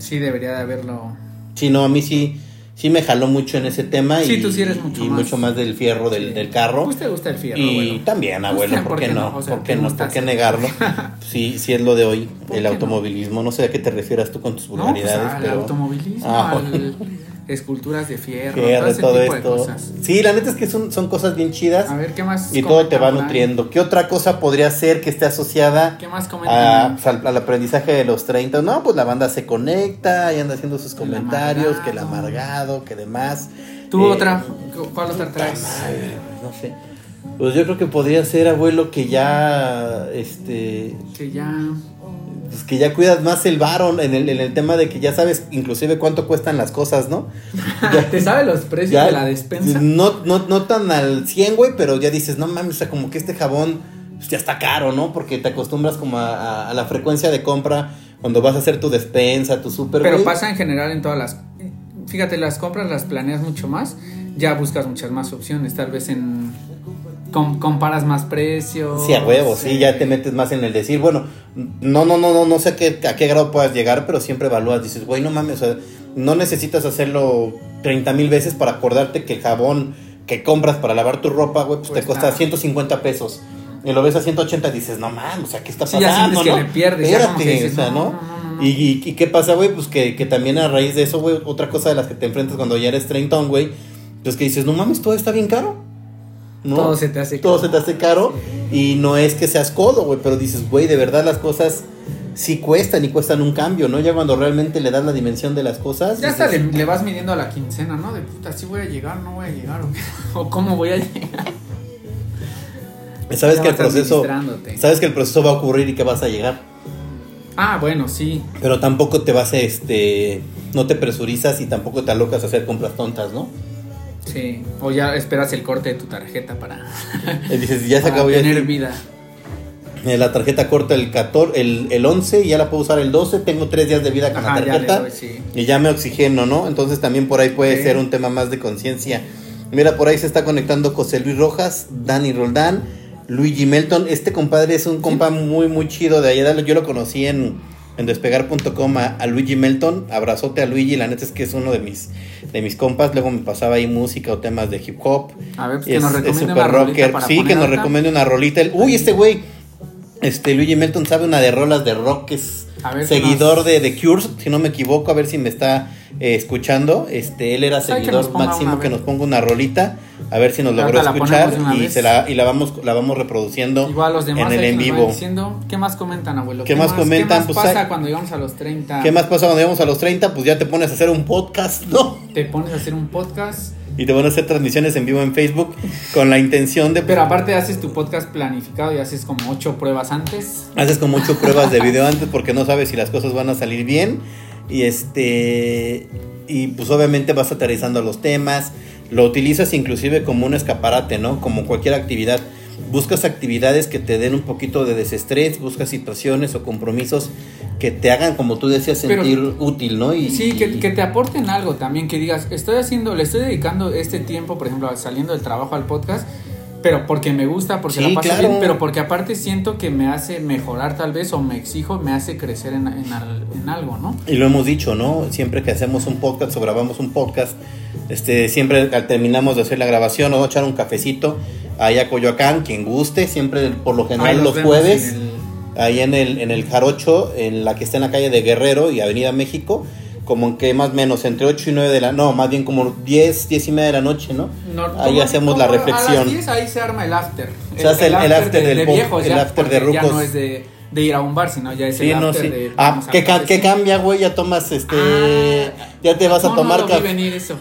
sí debería de haberlo. Sí, no, a mí sí, sí me jaló mucho en ese tema. Sí, y, tú sí eres mucho y más. mucho más del fierro del, Sí. del carro. Pues te gusta el fierro, y abuelo. también, abuelo, Pues, ¿por qué no? O sea, ¿Por qué no? ¿Por qué negarlo? [laughs] Sí, sí es lo de hoy, ¿Por el no? automovilismo. No sé a qué te refieras tú con tus No, pues vulgaridades, al pero... automovilismo, Ah, al [laughs] esculturas de fierro, fierro, todo ese todo tipo de esto. cosas. Sí, la neta es que son, son cosas bien chidas A ver, ¿qué más? y todo te va nutriendo. ¿Qué otra cosa podría ser que esté asociada ¿Qué más a, pues, al, al aprendizaje de los 30? No, pues la banda se conecta y anda haciendo sus comentarios, que el amargado. amargado, que demás. ¿Tú Eh, otra? ¿Cuál otra traes? Madre, no sé. Pues yo creo que podría ser, abuelo, que ya, este, Que ya... pues que ya cuidas más el varón en el, en el tema de que ya sabes inclusive cuánto cuestan las cosas, ¿no? [laughs] ¿Te sabe los precios Ya, de la despensa? No, no, no tan al 100, güey, pero ya dices, no mames, o sea, como que este jabón pues, ya está caro, ¿no? Porque te acostumbras como a, a- a la frecuencia de compra cuando vas a hacer tu despensa, tu súper, Pero pasa en general en todas las... Fíjate, las compras las planeas mucho más, ya buscas muchas más opciones, tal vez en... com- comparas más precios. Sí, a huevo, sí, eh, ya te metes más en el decir, bueno, no, no, no, no, no sé a qué, a qué grado puedas llegar, pero siempre evalúas, dices, güey, no mames, o sea, no necesitas hacerlo 30 mil veces para acordarte que el jabón que compras para lavar tu ropa, güey, pues te Cuesta- cuesta 150 pesos. Y lo ves a 180 y dices, no mames, o sea, ¿qué está Sí, ya pasando? sientes que no? le pierdes, ya que Espérate, dices, o sea, no, y, y qué pasa, güey, pues que, que también a raíz de eso, güey, otra cosa de las que te enfrentas cuando ya eres treintón, güey, pues que dices, no mames, todo está bien caro. ¿No? Todo se te hace Todo caro. se te hace caro. Y no es que seas codo, güey, pero dices, güey, de verdad las cosas sí cuestan y cuestan un cambio, ¿no? Ya cuando realmente le das la dimensión de las cosas. Ya hasta le, vas midiendo a la quincena, ¿no? De puta, sí voy a llegar, no voy a llegar, [laughs] o, cómo voy a llegar. Sabes Ya que el proceso. Sabes que el proceso va a ocurrir y que vas a llegar. Ah, bueno, sí. Pero tampoco te vas a, este. No te presurizas y tampoco te alocas a hacer compras tontas, ¿no? Sí. O ya esperas el corte de tu tarjeta para, Y dices, ya se para acabó ya. tener vida. Eh, La tarjeta corta el 14, el, el 11 y ya la puedo usar el 12. Tengo tres días de vida con Ajá, la ya tarjeta. doy, sí. Y ya me oxigeno, ¿no? Entonces también por ahí puede ser un tema más de conciencia. Mira, por ahí se está conectando José Luis Rojas, Dani Roldán, Luigi Melton. Este compadre es un compa muy, muy chido de allá. Yo lo conocí en, en despegar.com a, a Luigi Melton. Abrazote a Luigi, la neta es que es uno de mis, de mis compas. Luego me pasaba ahí música o temas de hip hop. A ver, pues que Es, nos es recomiende super una rocker. para Sí, que nos recomiende una rolita. El- Uy, este güey, este Luigi Melton sabe una de rolas de rock que es ver, ¿qué seguidor de The Cure, si no me equivoco, a ver si me está eh, escuchando. Este, él era seguidor máximo que nos ponga una rolita, a ver si nos logró escuchar y vez. se la y la vamos la vamos reproduciendo Igual los demás en el en vivo. diciendo, ¿qué más comentan, abuelo? ¿Qué más comentan? ¿Qué más Pues, pasa cuando llegamos a los 30? ¿Qué más pasa cuando llegamos a los 30? Pues ya te pones a hacer un podcast, ¿no? Te pones a hacer un podcast, Y te van a hacer transmisiones en vivo en Facebook con la intención de pero aparte haces tu podcast planificado y haces como ocho pruebas antes. Haces como ocho pruebas de video antes porque no sabes si las cosas van a salir bien. Y este. Y pues obviamente vas aterrizando los temas. Lo utilizas inclusive como un escaparate, ¿no? Como cualquier actividad. buscas actividades que te den un poquito de desestrés, buscas situaciones o compromisos que te hagan, como tú decías, sentir útil, ¿no? Y, sí, que, que, te aporten algo también, que digas, estoy haciendo, le estoy dedicando este tiempo, por ejemplo, saliendo del trabajo al podcast, pero porque me gusta, porque la paso bien, pero porque aparte siento que me hace mejorar tal vez o me exijo, me hace crecer en, en, algo, ¿no? Y lo hemos dicho, ¿no? Siempre que hacemos un podcast o grabamos un podcast, este, siempre terminamos de hacer la grabación o echar un cafecito ahí a Coyoacán, quien guste, siempre por lo general los jueves, ahí en el, en el Jarocho, en la que está en la calle de Guerrero y Avenida México como que más o menos entre 8 y 9 de la no, más bien como 10, 10 y media de la noche, ¿no? ahí hacemos la reflexión. A las 10 ahí se arma el after. Se hace el, after, del de viejos, el after de rucos. Ya no es de, de, ir a un bar, sino ya es el after de Ah, ¿qué, ¿qué cambia, güey? Ya tomas este ah, ya te vas a tomar café. venir eso.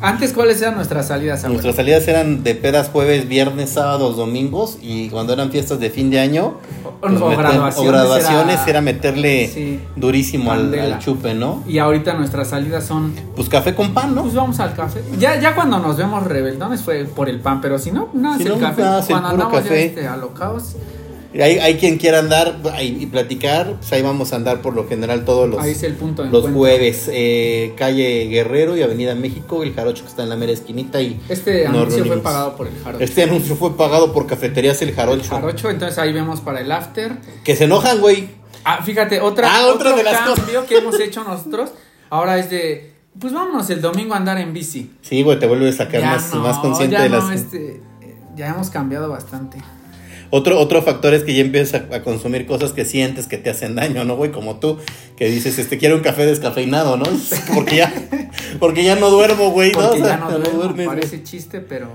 Antes, ¿cuáles eran nuestras salidas? Abuelo? Nuestras salidas eran de pedas jueves, viernes, sábados, domingos y cuando eran fiestas de fin de año o, pues graduaciones, era, meterle durísimo al, chupe, ¿no? Y ahorita nuestras salidas son... Pues café con pan, ¿no? Pues vamos al café. Ya, ya cuando nos vemos rebeldones fue por el pan, pero si no, nada, es el café. cuando andamos café. ya este, alocados hay, hay quien quiera andar y platicar, pues ahí vamos a andar por lo general todos los, los jueves. Eh, calle Guerrero y Avenida México, el jarocho que está en la mera esquinita. y Este anuncio fue pagado por el jarocho. Este anuncio fue pagado por Cafeterías El Jarocho. El jarocho, entonces ahí vemos para el after. Que se enojan, güey. Ah, fíjate, otra, ah, otro de las cambio que hemos hecho nosotros ahora es de, pues vámonos el domingo a andar en bici. Sí, güey, te vuelves a sacar más, más consciente de las... Este, ya hemos cambiado bastante. Otro, otro factor es que ya empiezas a, consumir cosas que sientes que te hacen daño, ¿no, güey? Como tú, que dices, este, quiero un café descafeinado, ¿no? [laughs] Porque ya, porque ya no duermo, güey, ¿no? ya no, duermo, parece chiste, pero...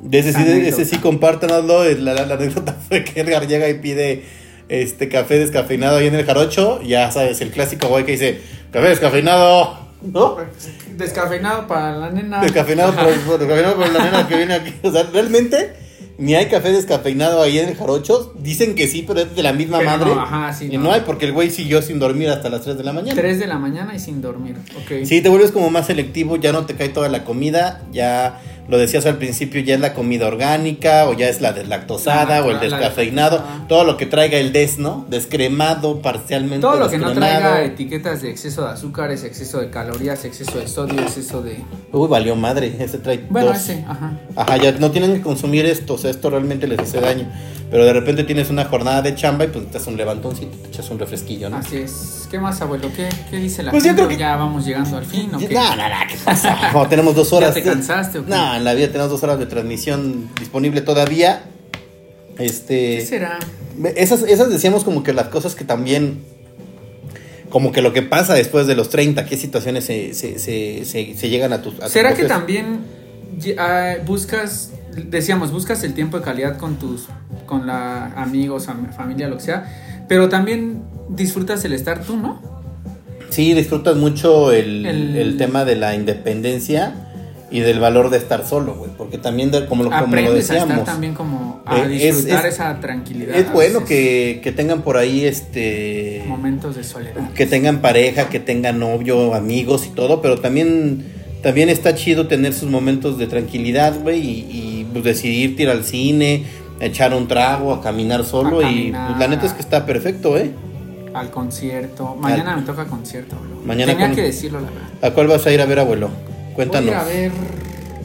De ese, sí, ese sí, compártanoslo. La, la, anécdota [laughs] fue que Edgar llega y pide este café descafeinado ahí en el jarocho. Ya sabes, el clásico güey que dice, café descafeinado, ¿no? Descafeinado para la nena. Descafeinado, por, descafeinado para la nena que viene aquí. O sea, realmente ni hay café descafeinado ahí en el jarocho. Dicen que sí, pero es de la misma madre. y no. hay porque el güey siguió sin dormir hasta las 3 de la mañana. 3 de la mañana y sin dormir, ok. Sí, te vuelves como más selectivo, ya no te cae toda la comida, ya lo decías al principio, ya es la comida orgánica, o ya es la deslactosada, o el descafeinado, todo lo que traiga el des, ¿no? Descremado, parcialmente. Todo lo que no traiga etiquetas de exceso de azúcares, exceso de calorías, exceso de sodio, exceso de. Uy, valió madre, ese trae. Bueno, ese, ajá. Ajá, ya no tienen que consumir esto, o sea, esto realmente les hace daño. Pero de repente tienes una jornada de chamba y pues te haces un levantoncito, te echas un refresquillo, ¿no? Así es. ¿Qué más, abuelo? ¿Qué, qué dice la pues gente? Yo creo que... Ya vamos llegando al fin, ¿o qué? No, no, no, ¿qué pasa? [laughs] Tenemos dos horas. ¿Ya te cansaste o qué? No, en la vida tenemos dos horas de transmisión disponible todavía. Este... ¿Qué será? Esas, esas decíamos como que las cosas que también como que lo que pasa después de los 30, qué situaciones se, se, se, se llegan a tus... ¿Será que también ah, buscas decíamos, buscas el tiempo de calidad con tus, con la amigos, familia, lo que sea, pero también disfrutas el estar tú, ¿no? Sí, disfrutas mucho el, el, tema de la independencia y del valor de estar solo, güey, porque también como, lo, como lo decíamos. A estar también como a eh, disfrutar esa tranquilidad. Es bueno que, que, tengan por ahí este momentos de soledad. Que tengan pareja, que tengan novio, amigos y todo, pero también también está chido tener sus momentos de tranquilidad, güey, y, pues, decidir ir al cine, echar un trago, a caminar solo. y pues, la neta es que está perfecto, ¿eh? Al concierto. Mañana me toca concierto, abuelo. Mañana Tenía que decirlo, la verdad. ¿A cuál vas a ir a ver, abuelo? Cuéntanos. Voy a ver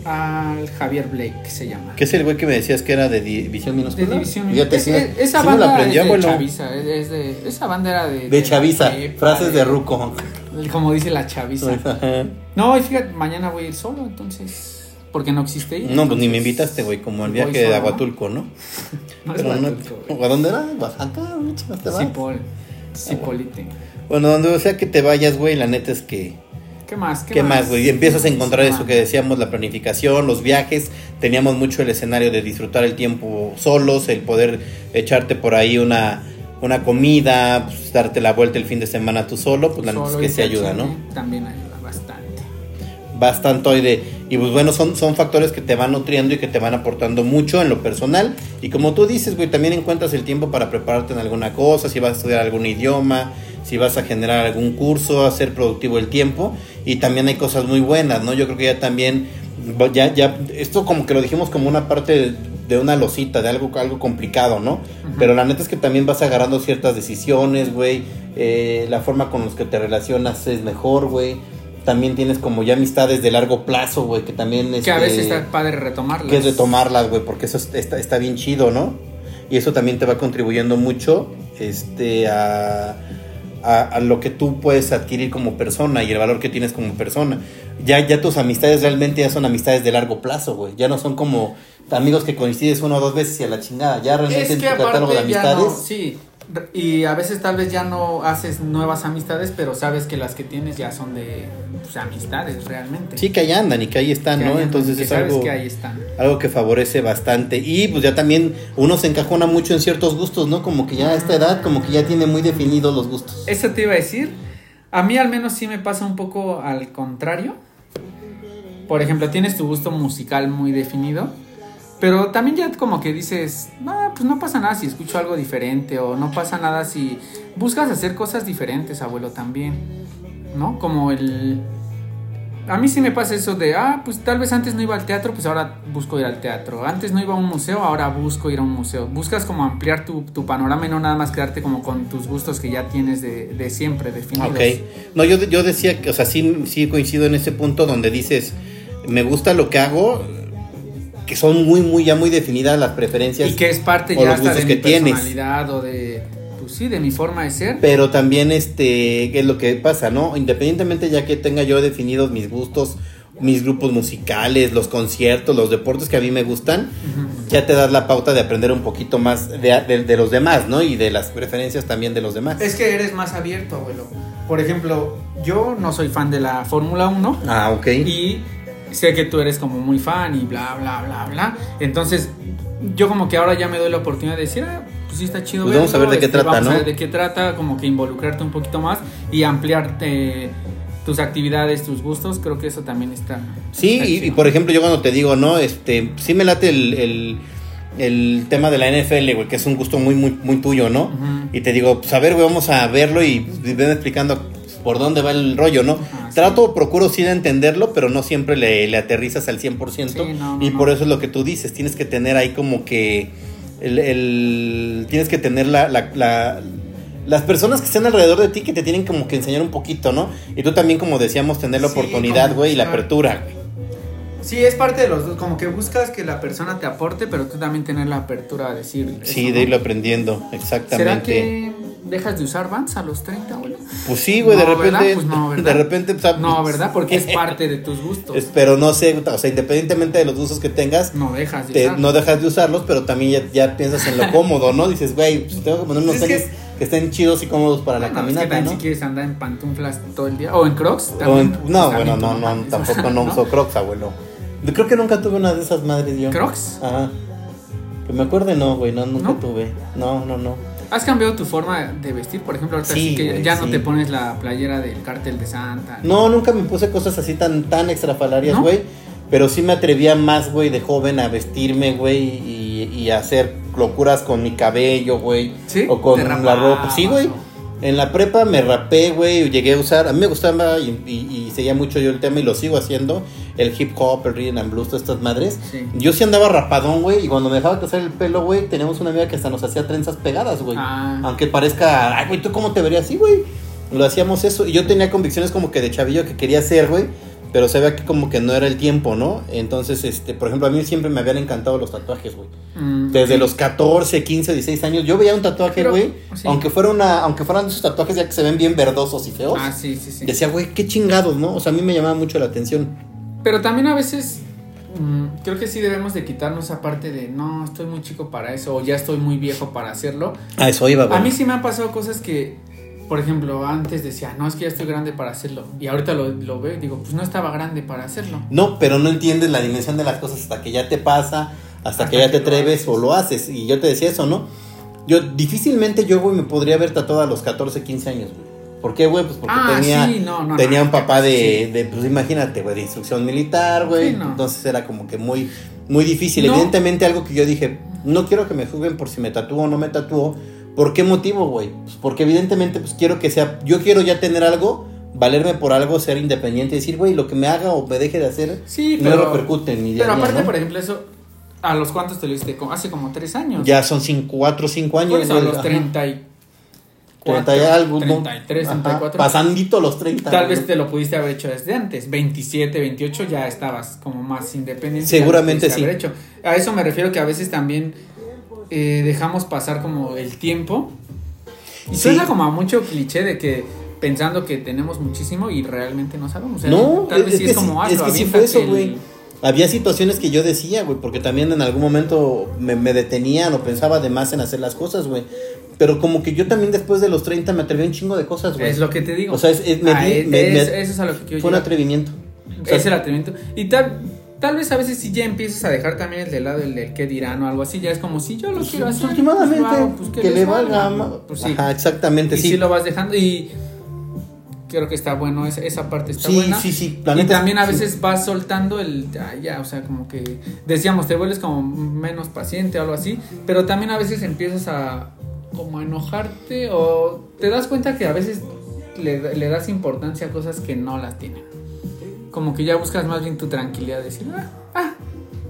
al Javier Blake, que se llama. ¿Qué es el güey que me decías que era de División Minúscula? De División Minúscula. esa banda es de Chaviza, es de, esa banda era de... De, Chaviza, frases de, Ruco. Como dice la Chaviza. no, y fíjate, mañana voy a ir solo, entonces... Porque no existe. No, pues ni me invitaste, güey, como el viaje de Aguatulco, ¿no? [laughs] no es ¿A dónde era? ¿Oaxaca? Cipol. Cipolite. Bueno, donde sea que te vayas, güey, la neta es que ¿Qué más? ¿Qué, más, güey? Y empiezas a encontrar eso que decíamos, la planificación, los viajes. Teníamos mucho el escenario de disfrutar el tiempo solos, el poder echarte por ahí una, una comida, pues, darte la vuelta el fin de semana tú solo, pues la neta es que se ayuda, ¿no? También ayuda bastante. Bastante hoy de... Y pues bueno, son, son factores que te van nutriendo y que te van aportando mucho en lo personal. Y como tú dices, güey, también encuentras el tiempo para prepararte en alguna cosa, si vas a estudiar algún idioma, si vas a generar algún curso, hacer productivo el tiempo y también hay cosas muy buenas, ¿no? Yo creo que ya también, ya, ya, esto como que lo dijimos como una parte de una losita, de algo, algo complicado, ¿no? Pero la neta es que también vas agarrando ciertas decisiones, güey. Eh, la forma con los que te relacionas es mejor, güey. También tienes como ya amistades de largo plazo, güey, que también... Que a este, veces está padre retomarlas. Que es retomarlas, güey, porque eso es- está, está bien chido, ¿no? Y eso también te va contribuyendo mucho este, a, a, a lo que tú puedes adquirir como persona y el valor que tienes como persona. Ya, ya tus amistades realmente ya son amistades de largo plazo, güey. Ya no son como amigos que coincides una o dos veces y a la chingada. Ya realmente Es en tu catálogo de amistades... no, sí. Y a veces tal vez ya no haces nuevas amistades, pero sabes que las que tienes ya son de pues, amistades realmente. Sí, que ahí andan y que ahí están, Que ¿no? ahí andan, Entonces es algo... que ahí están. algo que favorece bastante. Y pues ya también uno se encajona mucho en ciertos gustos, ¿no? Como que ya a esta edad, como que ya tiene muy definidos los gustos. Eso te iba a decir. A mí al menos sí me pasa un poco al contrario. Por ejemplo, tienes tu gusto musical muy definido. Pero también ya como que dices, no, pues no pasa nada si escucho algo diferente o no pasa nada si buscas hacer cosas diferentes, abuelo, también. ¿No? Como el... A mí sí me pasa eso de, ah, pues tal vez antes no iba al teatro, pues ahora busco ir al teatro. Antes no iba a un museo, ahora busco ir a un museo. Buscas como ampliar tu, tu panorama y no nada más quedarte como con tus gustos que ya tienes de, de siempre definidos. Ok. No, yo, yo decía que, o sea, sí, sí coincido en ese punto donde dices, me gusta lo que hago, que son muy, muy, ya muy definidas las preferencias. Y que es parte ya hasta de mi que tienes. personalidad o de, pues sí, de mi forma de ser. Pero también, este, ¿qué es lo que pasa, no? Independientemente ya que tenga yo definidos mis gustos, mis grupos musicales, los conciertos, los deportes que a mí me gustan, ya te das la pauta de aprender un poquito más de, de- de los demás, ¿no? Y de las preferencias también de los demás. Es que eres más abierto, abuelo. Por ejemplo, yo no soy fan de la Fórmula 1 Ah, ok. y sé que tú eres como muy fan y bla, bla, bla, bla. Entonces, yo como que ahora ya me doy la oportunidad de decir, ah, pues sí está chido. Pues vamos a ver de qué este, trata, vamos a ¿no? ver de qué trata, como que involucrarte un poquito más y ampliar eh, tus actividades, tus gustos. Creo que eso también está. Sí, está y, por ejemplo, yo cuando te digo, ¿no? Este, sí me late el, el, el tema de la NFL, güey, que es un gusto muy, muy, muy tuyo, ¿no? Y te digo, pues a ver, güey, vamos a verlo y pues, ven explicando por dónde va el rollo, ¿no? Ajá, sí. Trato, procuro sí de entenderlo, pero no siempre le, le aterrizas al 100%. Sí, no, no, y no. por eso es lo que tú dices, tienes que tener ahí como que... El, el- tienes que tener la, la- la- las personas que estén alrededor de ti que te tienen como que enseñar un poquito, ¿no? Y tú también, como decíamos, tener la Sí, oportunidad, güey, y la apertura, güey. Sí, es parte de los dos. Como que buscas que la persona te aporte, pero tú también tener la apertura a decir. Sí, eso, de ¿no? irlo aprendiendo, exactamente. ¿Será que dejas de usar Vans a los 30, abuelo? Pues sí, güey, de repente. ¿verdad? Pues no, [laughs] ¿verdad? De repente, No, ¿verdad? Porque es parte de tus gustos. pero no sé, o sea, independientemente de los usos que tengas, No dejas de te- usar. no dejas de usarlos, pero también ya, ya piensas en lo [laughs] cómodo, ¿no? Dices, güey, pues tengo que poner unos que tenis que, estén chidos y cómodos para la Bueno, es que caminata, ¿no? si quieres andar en pantuflas todo el día. O en crocs. También, en- no, bueno, no, no, tampoco no [laughs] uso crocs, abuelo. Yo creo que nunca tuve una de esas madres yo. ¿Crocs? Ajá. Que me acuerde, no, güey, no, nunca tuve. No, no, no. ¿Has cambiado tu forma de vestir? Por ejemplo, ahorita Sí, sí, que güey, ya no sí. te pones la playera del cartel de Santa. No, nunca me puse cosas así tan, tan extrafalarias, ¿No? güey. Pero sí me atrevía más, güey, de joven a vestirme, güey, y, y a hacer locuras con mi cabello, güey. ¿Sí? O con ¿Te la ropa. Sí, güey. o? En la prepa me rapé, güey, y llegué a usar. A mí me gustaba y, y- y seguía mucho yo el tema y lo sigo haciendo. El hip hop, el rhythm and blues, todas estas madres. Sí. Yo sí andaba rapadón, güey, y cuando me dejaba crecer el pelo, güey, teníamos una amiga que hasta nos hacía trenzas pegadas, güey. Ah. Aunque parezca, ay, güey, ¿tú cómo te verías así, güey? Lo hacíamos eso. Y yo tenía convicciones como que de chavillo que quería ser, güey. Pero se ve que como que no era el tiempo, ¿no? Entonces, este, por ejemplo, a mí siempre me habían encantado los tatuajes, güey. Mm, Desde sí. los 14, 15, 16 años, yo veía un tatuaje, güey. sí. Aunque fuera una, aunque fueran esos tatuajes ya que se ven bien verdosos y feos. Ah, sí, sí, sí. Decía, güey, qué chingados, ¿no? O sea, a mí me llamaba mucho la atención. Pero también a veces mm, creo que sí debemos de quitarnos esa parte de no, estoy muy chico para eso o ya estoy muy viejo para hacerlo. A eso iba, güey. A mí sí me han pasado cosas que, por ejemplo, antes decía, no, es que ya estoy grande para hacerlo. Y ahorita lo, lo veo y digo, pues no estaba grande para hacerlo. No, pero no entiendes la dimensión de las cosas hasta que ya te pasa, hasta, que Hasta ya te que lo atreves o lo haces. Y yo te decía eso, ¿no? Yo difícilmente yo, güey, me podría haber tatuado a los 14, 15 años, güey. ¿Por qué, güey? Pues porque Ah, tenía, sí, no, no, tenía no, un papá de, de, pues imagínate, güey, de instrucción militar, güey. Sí. Entonces era como que muy, muy difícil. No. Evidentemente algo que yo dije, no quiero que me juzguen por si me tatúo o no me tatúo. ¿Por qué motivo, güey? Pues porque evidentemente pues quiero que sea, yo quiero ya tener algo, valerme por algo, ser independiente, decir, güey, lo que me haga o me deje de hacer Sí, no pero, repercute en mi día pero día, aparte, ¿no? por ejemplo, eso ¿A los cuántos te lo diste? Hace como tres años. Ya son 4 o 5 años. Por eso, a los. 30 y 30 y algo, ¿no? 33, Ajá, 34. Pasandito los 30. Tal vez te lo pudiste haber hecho desde antes. 27, 28 ya estabas como más independiente. Seguramente sí. haber hecho. A eso me refiero que a veces también eh, dejamos pasar como el tiempo. Y Sí. suena como a mucho cliché de que pensando que tenemos muchísimo y realmente no sabemos. O sea, No, tal vez es sí que es como sí- es que sí fue eso, el- güey. Había situaciones que yo decía, güey, porque también en algún momento me, me detenían o pensaba de más en hacer las cosas, güey. Pero como que yo también después de los 30 me atreví a un chingo de cosas, güey. Es lo que te digo. O sea, es- es- me Ah, es- me- me- es- eso es a lo que quiero Fue un atrevimiento. O sea, es el atrevimiento. Y tal, tal vez a veces si ya empiezas a dejar también el de lado el del que dirán o algo así, ya es como si yo lo quiero hacer. últimamente, pues, hago, pues, que, le valga. Pues sí. Ajá, exactamente, y sí. sí lo vas dejando y creo que está bueno, esa, esa parte está Sí, buena. sí, sí, la Y también a sí. veces vas soltando el, ah, ya, o sea, como que decíamos, te vuelves como menos paciente o algo así, pero también a veces empiezas a como a enojarte o te das cuenta que a veces le, le das importancia a cosas que no las tienen. Como que ya buscas más bien tu tranquilidad, de decir, ah, ah,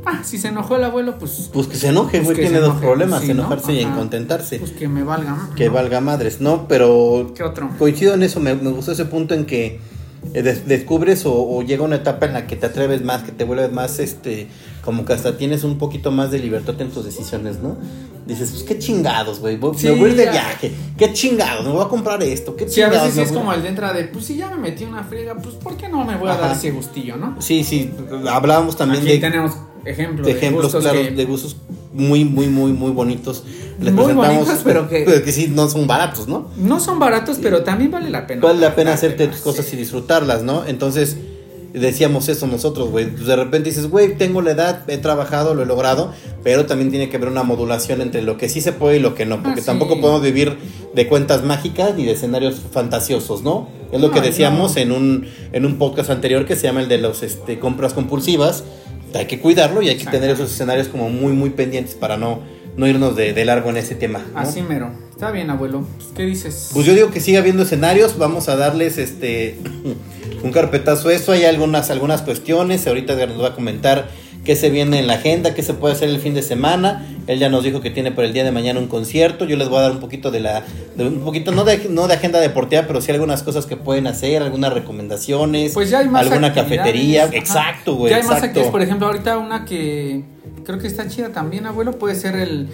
ah, si se enojó el abuelo, pues, Pues que se enoje, Pues güey. que Tiene dos problemas: sí, ¿no? enojarse y Ajá. contentarse. pues que me valga. que ¿no? valga madres, ¿no? Pero ¿Qué otro? coincido en eso, me, me gustó ese punto en que eh, des- descubres o, o llega una etapa en la que te atreves más, que te vuelves más, este, como que hasta tienes un poquito más de libertad en tus decisiones, ¿no? Dices, pues qué chingados, güey, Sí, me voy a ir de ya. viaje, qué chingados, me voy a comprar esto, qué Sí, a chingados. veces sí es como el de entrada de, pues si ya me metí una friega, pues ¿por qué no me voy a Ajá. dar ese gustillo, no? Sí, sí, hablábamos también Aquí de, tenemos ejemplos de ejemplos gustos claros, que- de gustos muy, muy, muy, muy bonitos. Les Muy presentamos, bonitos, pero que- pero [laughs] que sí, no son baratos, ¿no? no son baratos, pero también vale la pena. vale la pena hacerte tus cosas sí. y disfrutarlas, ¿no? Entonces, decíamos eso nosotros, güey. Pues de repente dices, güey, tengo la edad, he trabajado, lo he logrado, pero también tiene que haber una modulación entre lo que sí se puede y lo que no, porque Ah, sí. tampoco podemos vivir de cuentas mágicas ni de escenarios fantasiosos, ¿no? Es lo que decíamos no. en un en un podcast anterior que se llama el de los este compras compulsivas. Hay que cuidarlo y hay que tener esos escenarios como muy muy pendientes para no no irnos de, de largo en ese tema. ¿no? Así mero. Está bien, abuelo. ¿Qué dices? Pues yo digo que siga habiendo escenarios, vamos a darles este un carpetazo eso, hay algunas algunas cuestiones, ahorita nos va a comentar qué se viene en la agenda, qué se puede hacer el fin de semana. Él ya nos dijo que tiene por el día de mañana un concierto. Yo les voy a dar un poquito de la de un poquito no de no de agenda deportiva, pero sí algunas cosas que pueden hacer, algunas recomendaciones, Pues ya hay más alguna cafetería, Ajá. exacto, güey, Ya hay más actividades. Por ejemplo, ahorita una que creo que está chida también, abuelo, puede ser el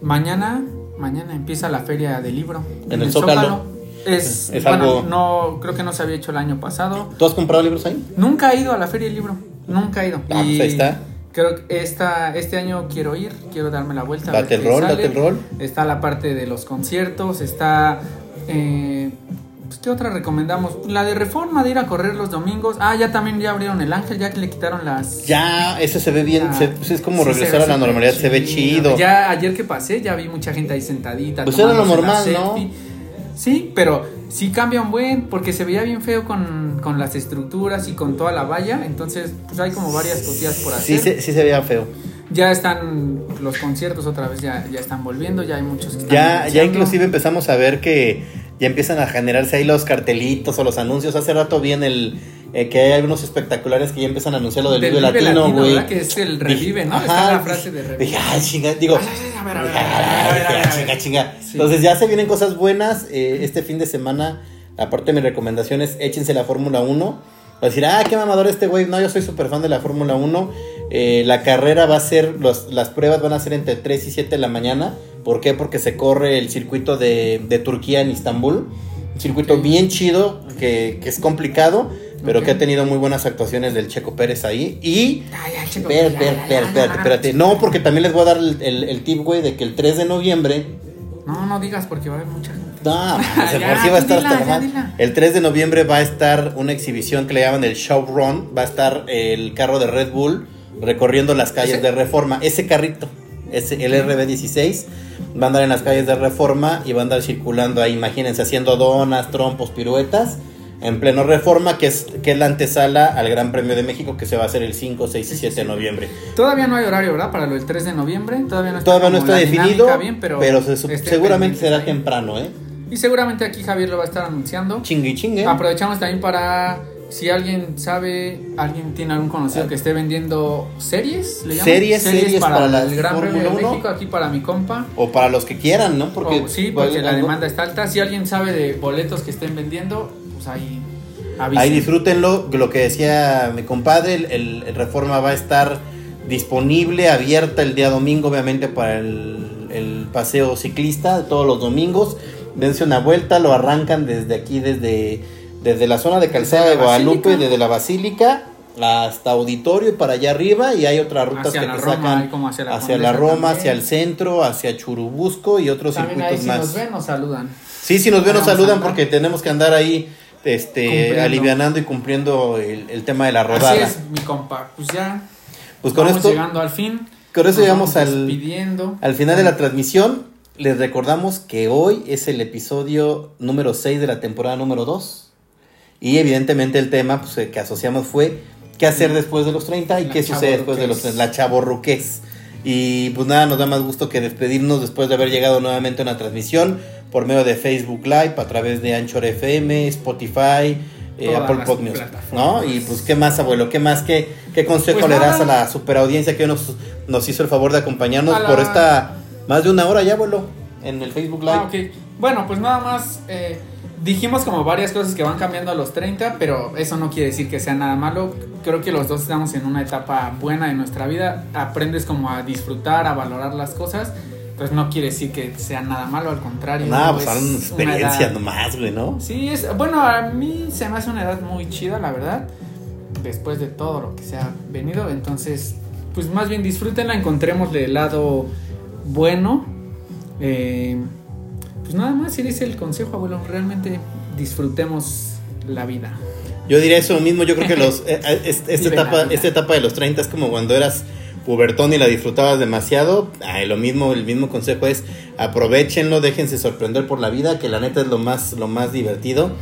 mañana. Mañana empieza la feria del libro. En el Zócalo. Es, Es bueno, algo- no, creo que no se había hecho el año pasado. ¿Tú has comprado libros ahí? Nunca he ido a la feria del libro. Nunca he ido. Ah, pues ahí está. Creo que esta, este año quiero ir, quiero darme la vuelta. Date el rol, date el rol. Está la parte de los conciertos, está... Eh, pues, ¿Qué otra recomendamos? La de Reforma, de ir a correr los domingos. Ah, ya también ya abrieron el Ángel, ya que le quitaron las... Ya, ese se ve bien, Ah, se- pues es como sí, regresar a la normalidad, se ve chido. Ya ayer que pasé, ya vi mucha gente ahí sentadita. Pues era lo normal, ¿no? selfie. Sí, pero sí cambia un buen, porque se veía bien feo con, con las estructuras y con toda la valla. Entonces, pues hay como varias cosillas por hacer. Sí, se, sí se veía feo. Ya están los conciertos otra vez, ya, ya están volviendo, ya hay muchos que están Ya, ya inclusive empezamos a ver que ya empiezan a generarse ahí los cartelitos o los anuncios. Hace rato vi en el eh, que hay algunos espectaculares que ya empiezan a anunciar lo del, Del Vive Latino, güey. Que es el revive, ¿no? Ajá, Está la frase de revive. Dije, ay, chinga, digo. A ver, a ver, a ver, chinga, chinga. Sí. Entonces ya se vienen cosas buenas. eh, este fin de semana, aparte de mis recomendaciones, échense la Fórmula 1. Va a decir, ah, qué mamador este güey. No, yo soy súper fan de la Fórmula 1. Eh, la carrera va a ser, los- las pruebas van a ser entre 3 y 7 de la mañana. ¿Por qué? Porque se corre el circuito de, de Turquía en Estambul. Un circuito bien chido, que, que es complicado, pero Ok. que ha tenido muy buenas actuaciones del Checo Pérez ahí. Y Ay, ay, ya, ya, espérate, espérate. No, porque también les voy a dar el, el- el tip, güey, de que el 3 de noviembre. No, no digas porque va a haber mucha gente. No, [laughs] pues Ya, por sí va a estar dila, hasta la. El 3 de noviembre va a estar una exhibición que le llaman el Show Run. Va a estar el carro de Red Bull recorriendo las calles ¿Ese? de Reforma. Ese carrito, ese, el RB16, va a andar en las calles de Reforma y va a andar circulando ahí, imagínense, haciendo donas, trompos, piruetas. En pleno Reforma, que es, que es la antesala al Gran Premio de México, que se va a hacer el 5, 6 y 7 de noviembre. Todavía no hay horario, ¿verdad? Para lo del 3 de noviembre. Todavía no está, Todavía no está definido, bien, pero, pero, se seguramente será ahí. temprano, ¿eh? Y seguramente aquí Javier lo va a estar anunciando. Chingue y chingue. Aprovechamos también para si alguien sabe, alguien tiene algún conocido que esté vendiendo series, ¿le llaman? Series, series para la el Gran Premio de Fórmula 1. México, aquí para mi compa. O para los que quieran, ¿no? Porque, sí, porque la demanda está alta. Si alguien sabe de boletos que estén vendiendo, pues ahí avisen. Ahí disfrútenlo. Lo que decía mi compadre, el, Reforma va a estar disponible, abierta el día domingo, obviamente, para el, el paseo ciclista, todos los domingos. Dense una vuelta, lo arrancan desde aquí, desde, desde la zona de Calzada de Guadalupe, Basílica. desde la Basílica hasta Auditorio y para allá arriba y hay otras rutas Hacia que te Roma, sacan como hacia la hacia la Condesa Roma, también. hacia el centro, hacia Churubusco y otros También ahí circuitos si más. nos ven, nos saludan. Sí, sí, nos ven, nos saludan porque tenemos que andar ahí este, Cumpliendo. alivianando y cumpliendo el, el tema de la rodada. Así es, mi compa. Pues ya Pues con esto, llegando al fin. con eso llegamos al, al final de la transmisión. Les recordamos que hoy es el episodio número 6 de la temporada número 2. Y evidentemente el tema pues, que asociamos fue qué hacer después de los 30 y La qué sucede después de los chavorruquez. 30, la chaborruquez. Y pues nada, nos da más gusto que despedirnos después de haber llegado nuevamente a una transmisión por medio de Facebook Live, a través de Anchor FM, Spotify, eh, Apple Podcast. ¿no? Y pues qué más, abuelo, qué más, qué, qué consejo Pues le das a la superaudiencia que nos, nos hizo el favor de acompañarnos la- por esta más de una hora ya, abuelo, en el Facebook Live. Ah, ok. Bueno, pues nada más. eh, dijimos como varias cosas que van cambiando a los 30, pero eso no quiere decir que sea nada malo. Creo que los dos estamos en una etapa buena de nuestra vida. Aprendes como a disfrutar, a valorar las cosas. Pues no quiere decir que sea nada malo, al contrario. Nada, pues es son una experiencias nomás, güey, ¿no? Sí, es, bueno, a mí se me hace una edad muy chida, la verdad. Después de todo lo que se ha venido. Entonces, pues más bien disfrútenla, encontrémosle el lado bueno. Eh, pues nada más, eres el consejo, abuelo. Realmente disfrutemos la vida. Yo diría eso mismo, yo creo que los [laughs] eh, eh, es- esta, etapa, esta etapa de los 30 es como cuando eras pubertón y la disfrutabas demasiado. Ay, lo mismo, el mismo consejo es aprovechenlo, déjense sorprender por la vida, que la neta es lo más, lo más divertido.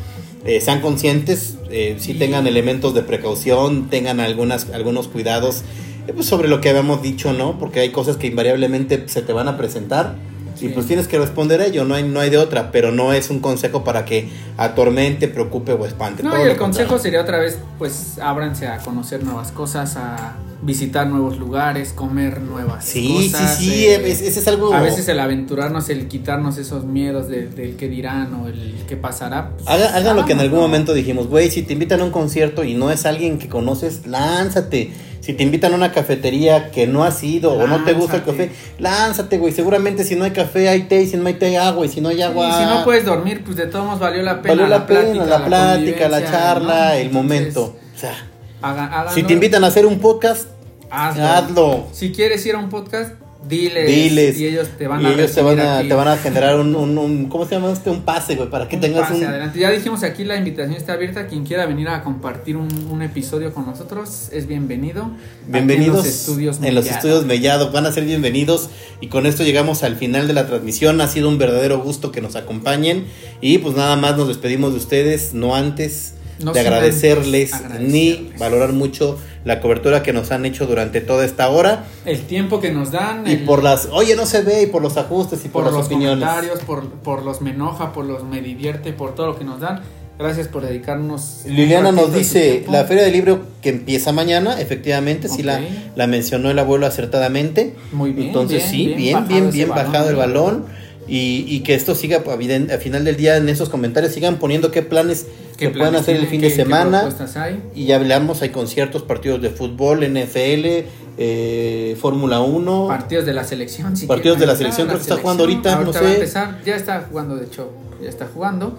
Eh, sean conscientes, eh, si tengan elementos de precaución, tengan algunas, algunos cuidados eh, pues sobre lo que habíamos dicho, ¿no? Porque hay cosas que invariablemente se te van a presentar. Y Sí. pues tienes que responder a ello, no hay, no hay de otra, pero no es un consejo para que atormente, preocupe o espante. No, todo y lo el consejo contrario. sería otra vez, pues ábranse a conocer nuevas cosas, a visitar nuevos lugares, comer nuevas Sí, cosas. sí, sí, eh, es- ese es algo... A veces el aventurarnos, el quitarnos esos miedos del, del que dirán o el que pasará. pues, Haga- hagan lo que en algún momento dijimos, güey, si te invitan a un concierto y no es alguien que conoces, lánzate. Si te invitan a una cafetería que no has ido o no te gusta el café, lánzate, güey. Seguramente si no hay café hay té y si no hay té hay agua y si no hay agua... Y si no puedes dormir, pues de todos modos valió la pena. Valió la, pena, la plática, la charla, ¿no? el Entonces, momento. O sea, hagan- háganlo. si te invitan a hacer un podcast, hazlo. hazlo. Si quieres ir a un podcast, diles. Diles. Y ellos te van y a ellos te van a, te van a generar un, un, un- ¿cómo se llama este? Un pase, güey, para que Un tengas pase un... adelante. Ya dijimos aquí la invitación está abierta. Quien quiera venir a compartir un, un episodio con nosotros es bienvenido. Bienvenidos en los estudios. en los estudios Mellado, van a ser bienvenidos y con esto llegamos al final de la transmisión, ha sido un verdadero gusto que nos acompañen y pues nada más nos despedimos de ustedes, no antes No de agradecerles, ni valorar mucho la cobertura que nos han hecho durante toda esta hora El tiempo que nos dan. y el- por las, oye no se ve y por los ajustes y por, por las los opiniones. comentarios, por, por los me enoja, por los me divierte, por todo lo que nos dan. Gracias por dedicarnos. Liliana nos dice, la feria del libro que empieza mañana, efectivamente, sí la, la mencionó el abuelo acertadamente. Muy bien. Entonces bien, sí, bien, bien, bajado bien, bajado el balón. Y, y que esto siga, al final del día, en esos comentarios, sigan poniendo qué planes ¿Qué se pueden planes hacer el fin ¿Qué- de semana. hay? Y ya hablamos, hay conciertos, partidos de fútbol, NFL, eh, Fórmula 1. Partidos de la selección. si Partidos de la selección, creo que está jugando ahorita, no va a sé. empezar, ya está jugando, de hecho, ya está jugando.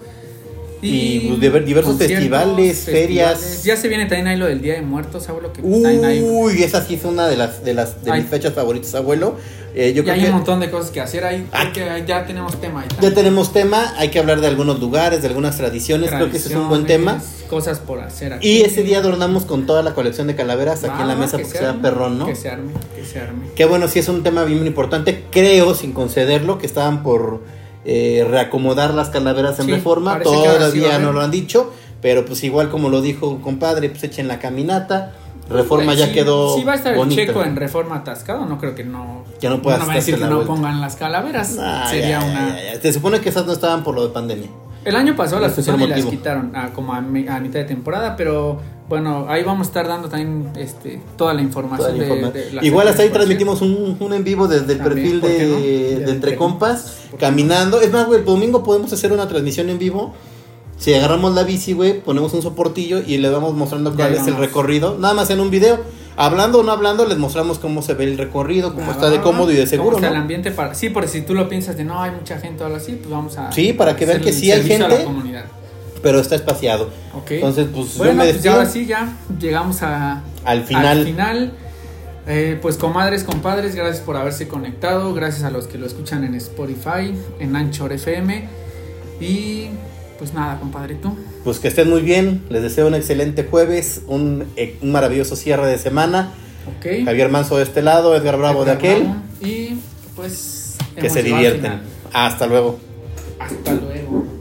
Y, pues, diver- diversos festivales, ferias. Ya se viene también ahí lo del Día de Muertos, abuelo, que hay, Uy, esa sí es una de las de las de Ay. mis fechas favoritas, abuelo. Eh, yo y creo hay que un montón de cosas que hacer ahí. Ah. que ya tenemos tema ahí. ya tenemos tema, hay que hablar de algunos lugares, de algunas tradiciones, creo que ese es un buen tema. Cosas por hacer aquí. Y ese día adornamos con toda la colección de calaveras aquí en la mesa que porque se sea perrón, ¿no? Que se arme, que se arme. Que bueno, sí es un tema bien importante. Creo, sin concederlo, que estaban por eh, reacomodar las calaveras en Sí, reforma. sí Todavía no lo han dicho. Pero pues igual como lo dijo un compadre, pues echen la caminata. Reforma ya Si- quedó. Si va a estar bonita. el checo en reforma atascado, no creo que no. Que no puedas a decir que no vuelta. pongan las calaveras. Ah, Sería ya, una. ya, ya. Se supone que esas no estaban por lo de pandemia. El año pasado las es el pusieron y las quitaron a, como a, mi- a mitad de temporada, pero bueno, ahí vamos a estar dando también este, toda la Toda información. la de- informa- de la Igual hasta ahí transmitimos un, un en vivo desde el También, perfil ¿por de, no? de De Entre Compas, caminando. Es más, güey, el domingo podemos hacer una transmisión en vivo. Si agarramos la bici, güey, ponemos un soportillo y le vamos mostrando Ya cuál es el vamos. recorrido. Nada más en un video. Hablando o no hablando, les mostramos cómo se ve el recorrido, cómo Ah, está de cómodo y de seguro, está el ¿no? ambiente para sí porque si tú lo piensas de no hay mucha gente o algo así pues vamos a Sí, para que vean que sí hay servicio a gente. la comunidad Pero está espaciado. Ok. Entonces, pues yo bueno me pues ya despido. ahora sí ya llegamos a Al final. al final Eh, pues comadres compadres gracias por haberse conectado gracias a los que lo escuchan en Spotify en Anchor FM y pues nada compadre tú Pues que estén muy bien. Les deseo un excelente jueves, un, eh, un maravilloso cierre de semana. Javier Manso de este lado, Edgar Bravo de aquel. Bravo. y pues Que se divierten. Hasta luego. hasta luego